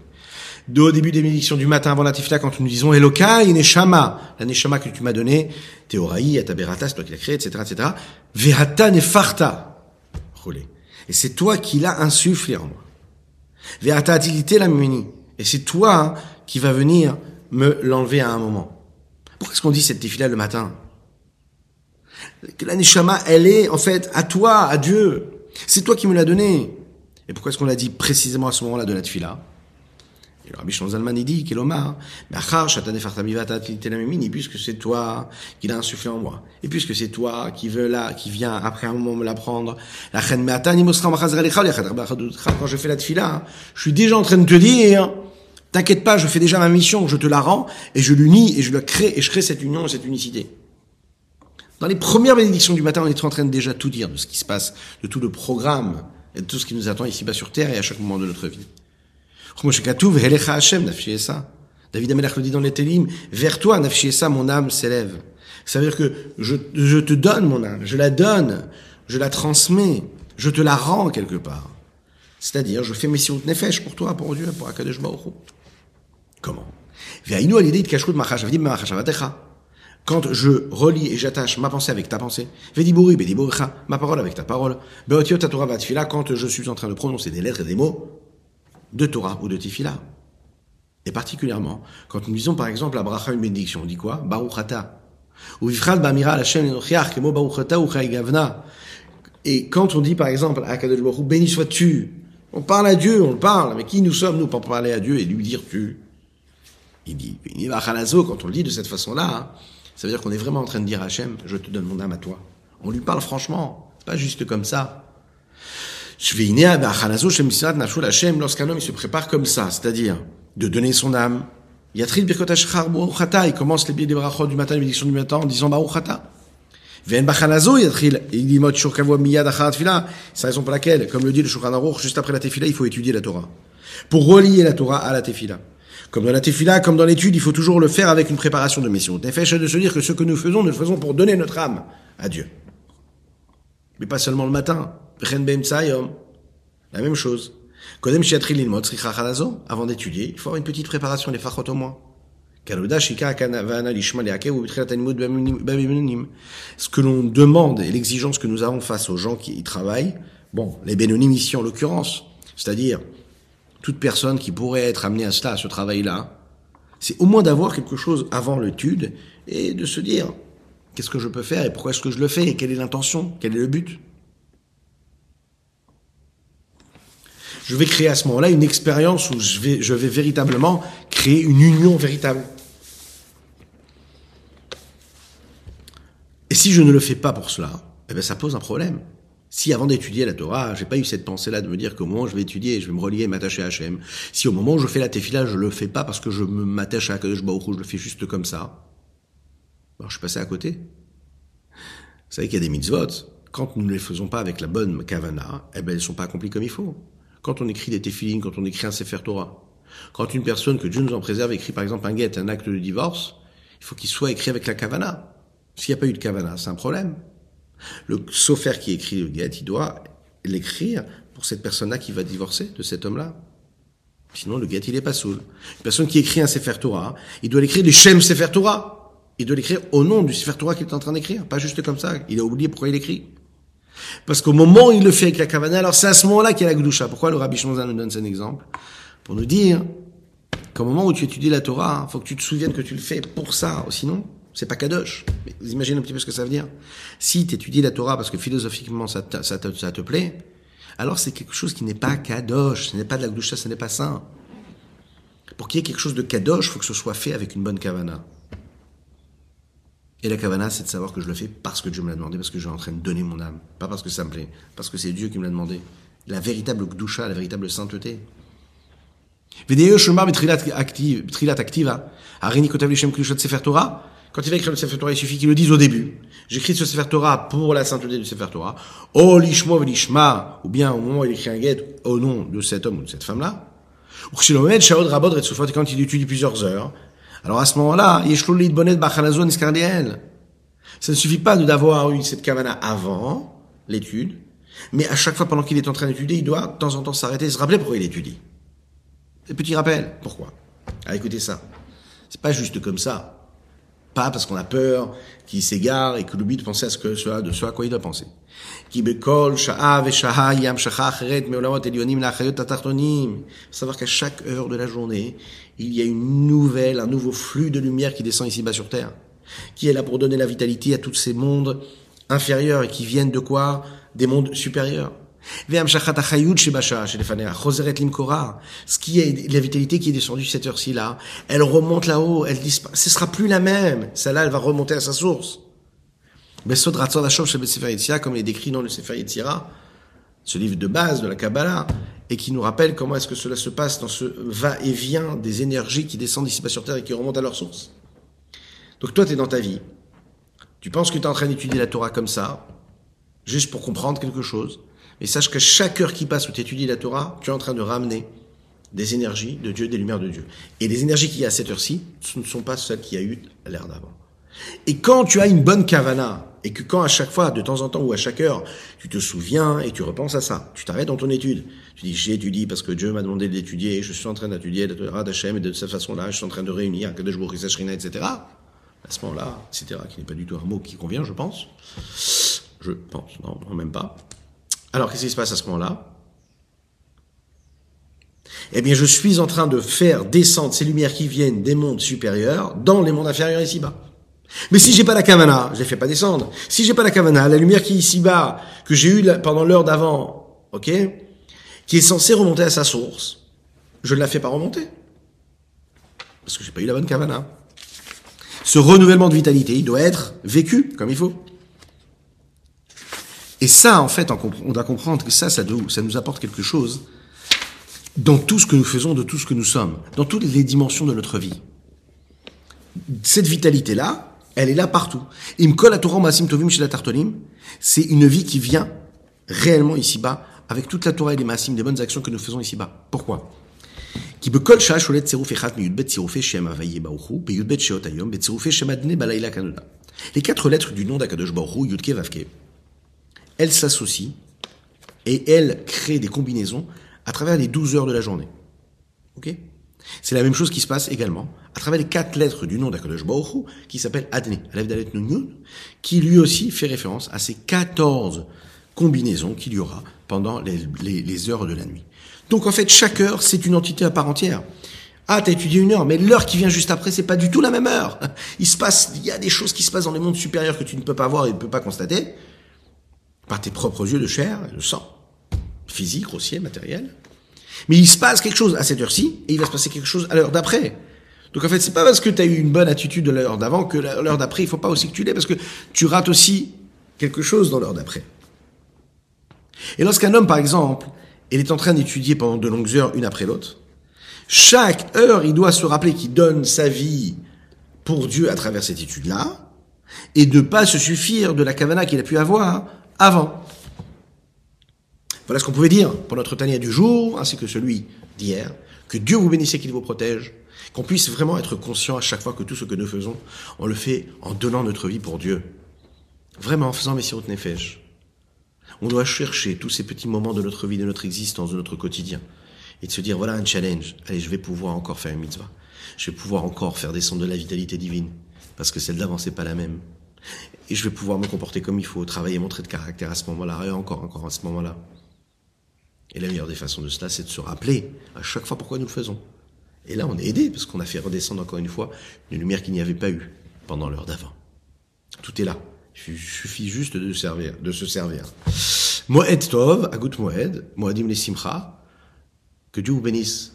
de au début des bénédictions du matin avant la tefila, quand nous disons Elokai Neshama, la Neshama que tu m'as donnée, Théoraï, Ataberata, c'est toi qui l'as créé, etc., etc. Vehata Nefarta. Et c'est toi qui l'as insufflé en moi. Vehata Atilité la. Et c'est toi qui va venir me l'enlever à un moment. Pourquoi est-ce qu'on dit cette tefila le matin? Que la Neshama, elle est, en fait, à toi, à Dieu. C'est toi qui me l'as donnée. Et pourquoi est-ce qu'on l'a dit précisément à ce moment-là de la tefila? Et le Rabbi Zalman dit, Kelomar, puisque c'est toi qui l'as insufflé en moi, et puisque c'est toi qui veux là, qui vient après un moment me l'apprendre, quand je fais la tfila, je suis déjà en train de te dire, t'inquiète pas, je fais déjà ma mission, je te la rends, et je l'unis, et je la crée, et je crée cette union, cette unicité. Dans les premières bénédictions du matin, on est en train de déjà tout dire de ce qui se passe, de tout le programme, et de tout ce qui nous attend ici-bas sur terre et à chaque moment de notre vie. David Amelach le dit dans les Télim, vers toi, Nafshiesa, mon âme s'élève. Ça veut dire que je, je te donne mon âme, je la donne, je la transmets, je te la rends quelque part. C'est-à-dire, je fais mes sirut nefesh pour toi, pour Dieu, pour Akadosh Baruch Comment quand je relie et j'attache ma pensée avec ta pensée, ma parole avec ta parole, quand je suis en train de prononcer des lettres et des mots, de Torah ou de Tefillah. Et particulièrement, quand nous disons par exemple la bracha une bénédiction, on dit quoi? Ou. Et quand on dit par exemple à Kadosh Baruch béni sois-tu, on parle à Dieu, on le parle, mais qui nous sommes nous pour parler à Dieu et lui dire tu? Il dit, quand on le dit de cette façon-là, hein, ça veut dire qu'on est vraiment en train de dire à Hachem, je te donne mon âme à toi. On lui parle franchement, pas juste comme ça. Lorsqu'un homme il se prépare comme ça, c'est-à-dire de donner son âme, il commence les biais des brachot du matin, les bénédictions du matin en disant Baruchata. C'est la raison pour laquelle, comme le dit le Shulchan juste après la tefila, il faut étudier la Torah. Pour relier la Torah à la tefila. Comme dans la tefila, comme dans l'étude, il faut toujours le faire avec une préparation de mission. Nefesh de se dire que ce que nous faisons, nous le faisons pour donner notre âme à Dieu. Mais pas seulement le matin. La même chose. Avant d'étudier, il faut avoir une petite préparation, des fachot au moins. Ce que l'on demande et l'exigence que nous avons face aux gens qui y travaillent, bon, les bénonymes ici en l'occurrence, c'est-à-dire toute personne qui pourrait être amenée à cela, à ce travail-là, c'est au moins d'avoir quelque chose avant l'étude et de se dire qu'est-ce que je peux faire et pourquoi est-ce que je le fais et quelle est l'intention, quel est le but. je vais créer à ce moment-là une expérience où je vais, je vais véritablement créer une union véritable. Et si je ne le fais pas pour cela, eh bien ça pose un problème. Si avant d'étudier la Torah, j'ai pas eu cette pensée-là de me dire qu'au moment où je vais étudier, je vais me relier et m'attacher à Hachem. Si au moment où je fais la tefila, je le fais pas parce que je m'attache à Kadosh Baruch je le fais juste comme ça. Alors je suis passé à côté. Vous savez qu'il y a des mitzvot. Quand nous ne les faisons pas avec la bonne kavana, eh ben, elles sont pas accomplies comme il faut. Quand on écrit des tefilines, quand on écrit un sefer Torah, quand une personne que Dieu nous en préserve écrit par exemple un guet, un acte de divorce, il faut qu'il soit écrit avec la kavana. S'il n'y a pas eu de kavana, c'est un problème. Le sofer qui écrit le guet, il doit l'écrire pour cette personne-là qui va divorcer de cet homme-là. Sinon, le guet, il est pas saoul. Une personne qui écrit un Sefer Torah, il doit l'écrire les Shem Sefer Torah. Il doit l'écrire au nom du Sefer Torah qu'il est en train d'écrire, pas juste comme ça. Il a oublié pourquoi il écrit. Parce qu'au moment où il le fait avec la Kavana, alors c'est à ce moment-là qu'il y a la Gdusha. Pourquoi le Rabbi Shonzan nous donne cet exemple Pour nous dire qu'au moment où tu étudies la Torah, faut que tu te souviennes que tu le fais pour ça. Sinon, c'est pas kadosh. Vous imaginez un petit peu ce que ça veut dire Si tu étudies la Torah parce que philosophiquement ça te, plaît, alors c'est quelque chose qui n'est pas kadosh, ce n'est pas de la gdusha, ce n'est pas saint. Pour qu'il y ait quelque chose de kadosh, il faut que ce soit fait avec une bonne kavana. Et la kavana, c'est de savoir que je le fais parce que Dieu me l'a demandé, parce que je suis en train de donner mon âme, pas parce que ça me plaît, parce que c'est Dieu qui me l'a demandé. La véritable gdusha, la véritable sainteté. trilat activa. Arini kotav lishem sefer Torah. Quand il va écrire le Sefer Torah, il suffit qu'il le dise au début. J'écris ce Sefer Torah pour la sainteté du Sefer Torah. Oh lishmo lishma, ou bien au moment où il écrit un guet au nom de cet homme ou de cette femme-là. Ou quand il étudie plusieurs heures. Alors à ce moment-là, yeshlolit bonet bachanazon iskardiel. Ça ne suffit pas d'avoir eu cette kavana avant l'étude, mais à chaque fois pendant qu'il est en train d'étudier, il doit de temps en temps s'arrêter et se rappeler pourquoi il étudie. Petit rappel, pourquoi? Ah, écoutez ça. C'est pas juste comme ça. Pas parce qu'on a peur qu'il s'égare et qu'il oublie de penser à ce que cela, de ce à quoi il doit penser. Savoir qu'à chaque heure de la journée, il y a une nouvelle, un nouveau flux de lumière qui descend ici-bas sur Terre. Qui est là pour donner la vitalité à tous ces mondes inférieurs et qui viennent de quoi? Des mondes supérieurs. Ce qui est la vitalité qui est descendue cette heure-ci là, elle remonte là-haut, elle disparaît. Ce sera plus la même. Celle-là, elle va remonter à sa source. Comme il est décrit dans le Sefer ce livre de base de la Kabbalah, et qui nous rappelle comment est-ce que cela se passe dans ce va-et-vient des énergies qui descendent ici bas sur Terre et qui remontent à leur source. Donc toi, tu es dans ta vie. Tu penses que tu es en train d'étudier la Torah comme ça, juste pour comprendre quelque chose. Et sache que chaque heure qui passe où tu étudies la Torah, tu es en train de ramener des énergies de Dieu, des lumières de Dieu. Et les énergies qu'il y a à cette heure-ci, ce ne sont pas celles qu'il y a eu à l'heure d'avant. Et quand tu as une bonne kavana, et que quand à chaque fois, de temps en temps ou à chaque heure, tu te souviens et tu repenses à ça, tu t'arrêtes dans ton étude, tu dis j'étudie parce que Dieu m'a demandé d'étudier, je suis en train d'étudier la Torah d'Hachem et de cette façon-là, je suis en train de réunir Kadosh Baruch etc. À ce moment-là, etc., qui n'est pas du tout un mot qui convient, je pense. Je pense, non même pas. Alors, qu'est-ce qui se passe à ce moment-là? Eh bien, je suis en train de faire descendre ces lumières qui viennent des mondes supérieurs dans les mondes inférieurs ici-bas. Mais si j'ai pas la kavana, je les fais pas descendre. Si j'ai pas la kavana, la lumière qui est ici-bas, que j'ai eue pendant l'heure d'avant, ok, qui est censée remonter à sa source, je ne la fais pas remonter. Parce que j'ai pas eu la bonne kavana. Ce renouvellement de vitalité, il doit être vécu comme il faut. Et ça, en fait, on doit comprendre que ça, ça, nous apporte quelque chose dans tout ce que nous faisons, de tout ce que nous sommes, dans toutes les dimensions de notre vie. Cette vitalité-là, elle est là partout. Imkol Torah Masim Tovim chez la Tartonim, c'est une vie qui vient réellement ici-bas, avec toute la Torah et les Masim, des bonnes actions que nous faisons ici-bas. Pourquoi? Les quatre lettres du nom d'Akadosh Baruch Yudke Vavke, elle s'associe et elle crée des combinaisons à travers les 12 heures de la journée. Ok? C'est la même chose qui se passe également à travers les quatre lettres du nom d'Akadosh Baruch qui s'appelle Adne, qui lui aussi fait référence à ces 14 combinaisons qu'il y aura pendant les, les, heures de la nuit. Donc en fait, chaque heure, c'est une entité à part entière. Ah, t'as étudié une heure, mais l'heure qui vient juste après, c'est pas du tout la même heure. Il se passe, il y a des choses qui se passent dans les mondes supérieurs que tu ne peux pas voir et ne peux pas constater par tes propres yeux de chair et de sang, physique, grossier, matériel. Mais il se passe quelque chose à cette heure-ci, et il va se passer quelque chose à l'heure d'après. Donc en fait, c'est pas parce que tu as eu une bonne attitude de l'heure d'avant que l'heure d'après, il faut pas aussi que tu l'aies, parce que tu rates aussi quelque chose dans l'heure d'après. Et lorsqu'un homme, par exemple, il est en train d'étudier pendant de longues heures, une après l'autre, chaque heure, il doit se rappeler qu'il donne sa vie pour Dieu à travers cette étude-là, et de pas se suffire de la kavana qu'il a pu avoir avant. Voilà ce qu'on pouvait dire pour notre tania du jour, ainsi que celui d'hier. Que Dieu vous bénisse et qu'il vous protège. Qu'on puisse vraiment être conscient à chaque fois que tout ce que nous faisons, on le fait en donnant notre vie pour Dieu. Vraiment, en faisant Messirut Nefesh. On doit chercher tous ces petits moments de notre vie, de notre existence, de notre quotidien. Et de se dire, voilà un challenge. Allez, je vais pouvoir encore faire une mitzvah. Je vais pouvoir encore faire descendre de la vitalité divine. Parce que celle d'avant, c'est pas la même. Et je vais pouvoir me comporter comme il faut, travailler mon trait de caractère à ce moment-là, et encore, encore à ce moment-là. Et la meilleure des façons de cela, c'est de se rappeler à chaque fois pourquoi nous le faisons. Et là, on est aidé, parce qu'on a fait redescendre encore une fois une lumière qu'il n'y avait pas eu pendant l'heure d'avant. Tout est là. Il suffit juste de, servir, de se servir. Moed Tov, Agut Moed, Moadim les Simcha, que Dieu vous bénisse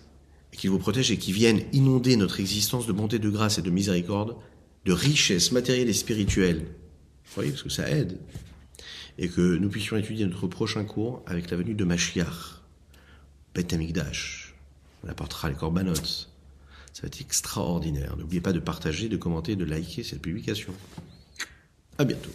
et qu'il vous protège et qu'il vienne inonder notre existence de bonté, de grâce et de miséricorde, de richesse matérielle et spirituelle. Vous voyez, parce que ça aide. Et que nous puissions étudier notre prochain cours avec la venue de Mashiach, Bet Amikdash. On apportera les corbanotes. Ça va être extraordinaire. N'oubliez pas de partager, de commenter, de liker cette publication. À bientôt.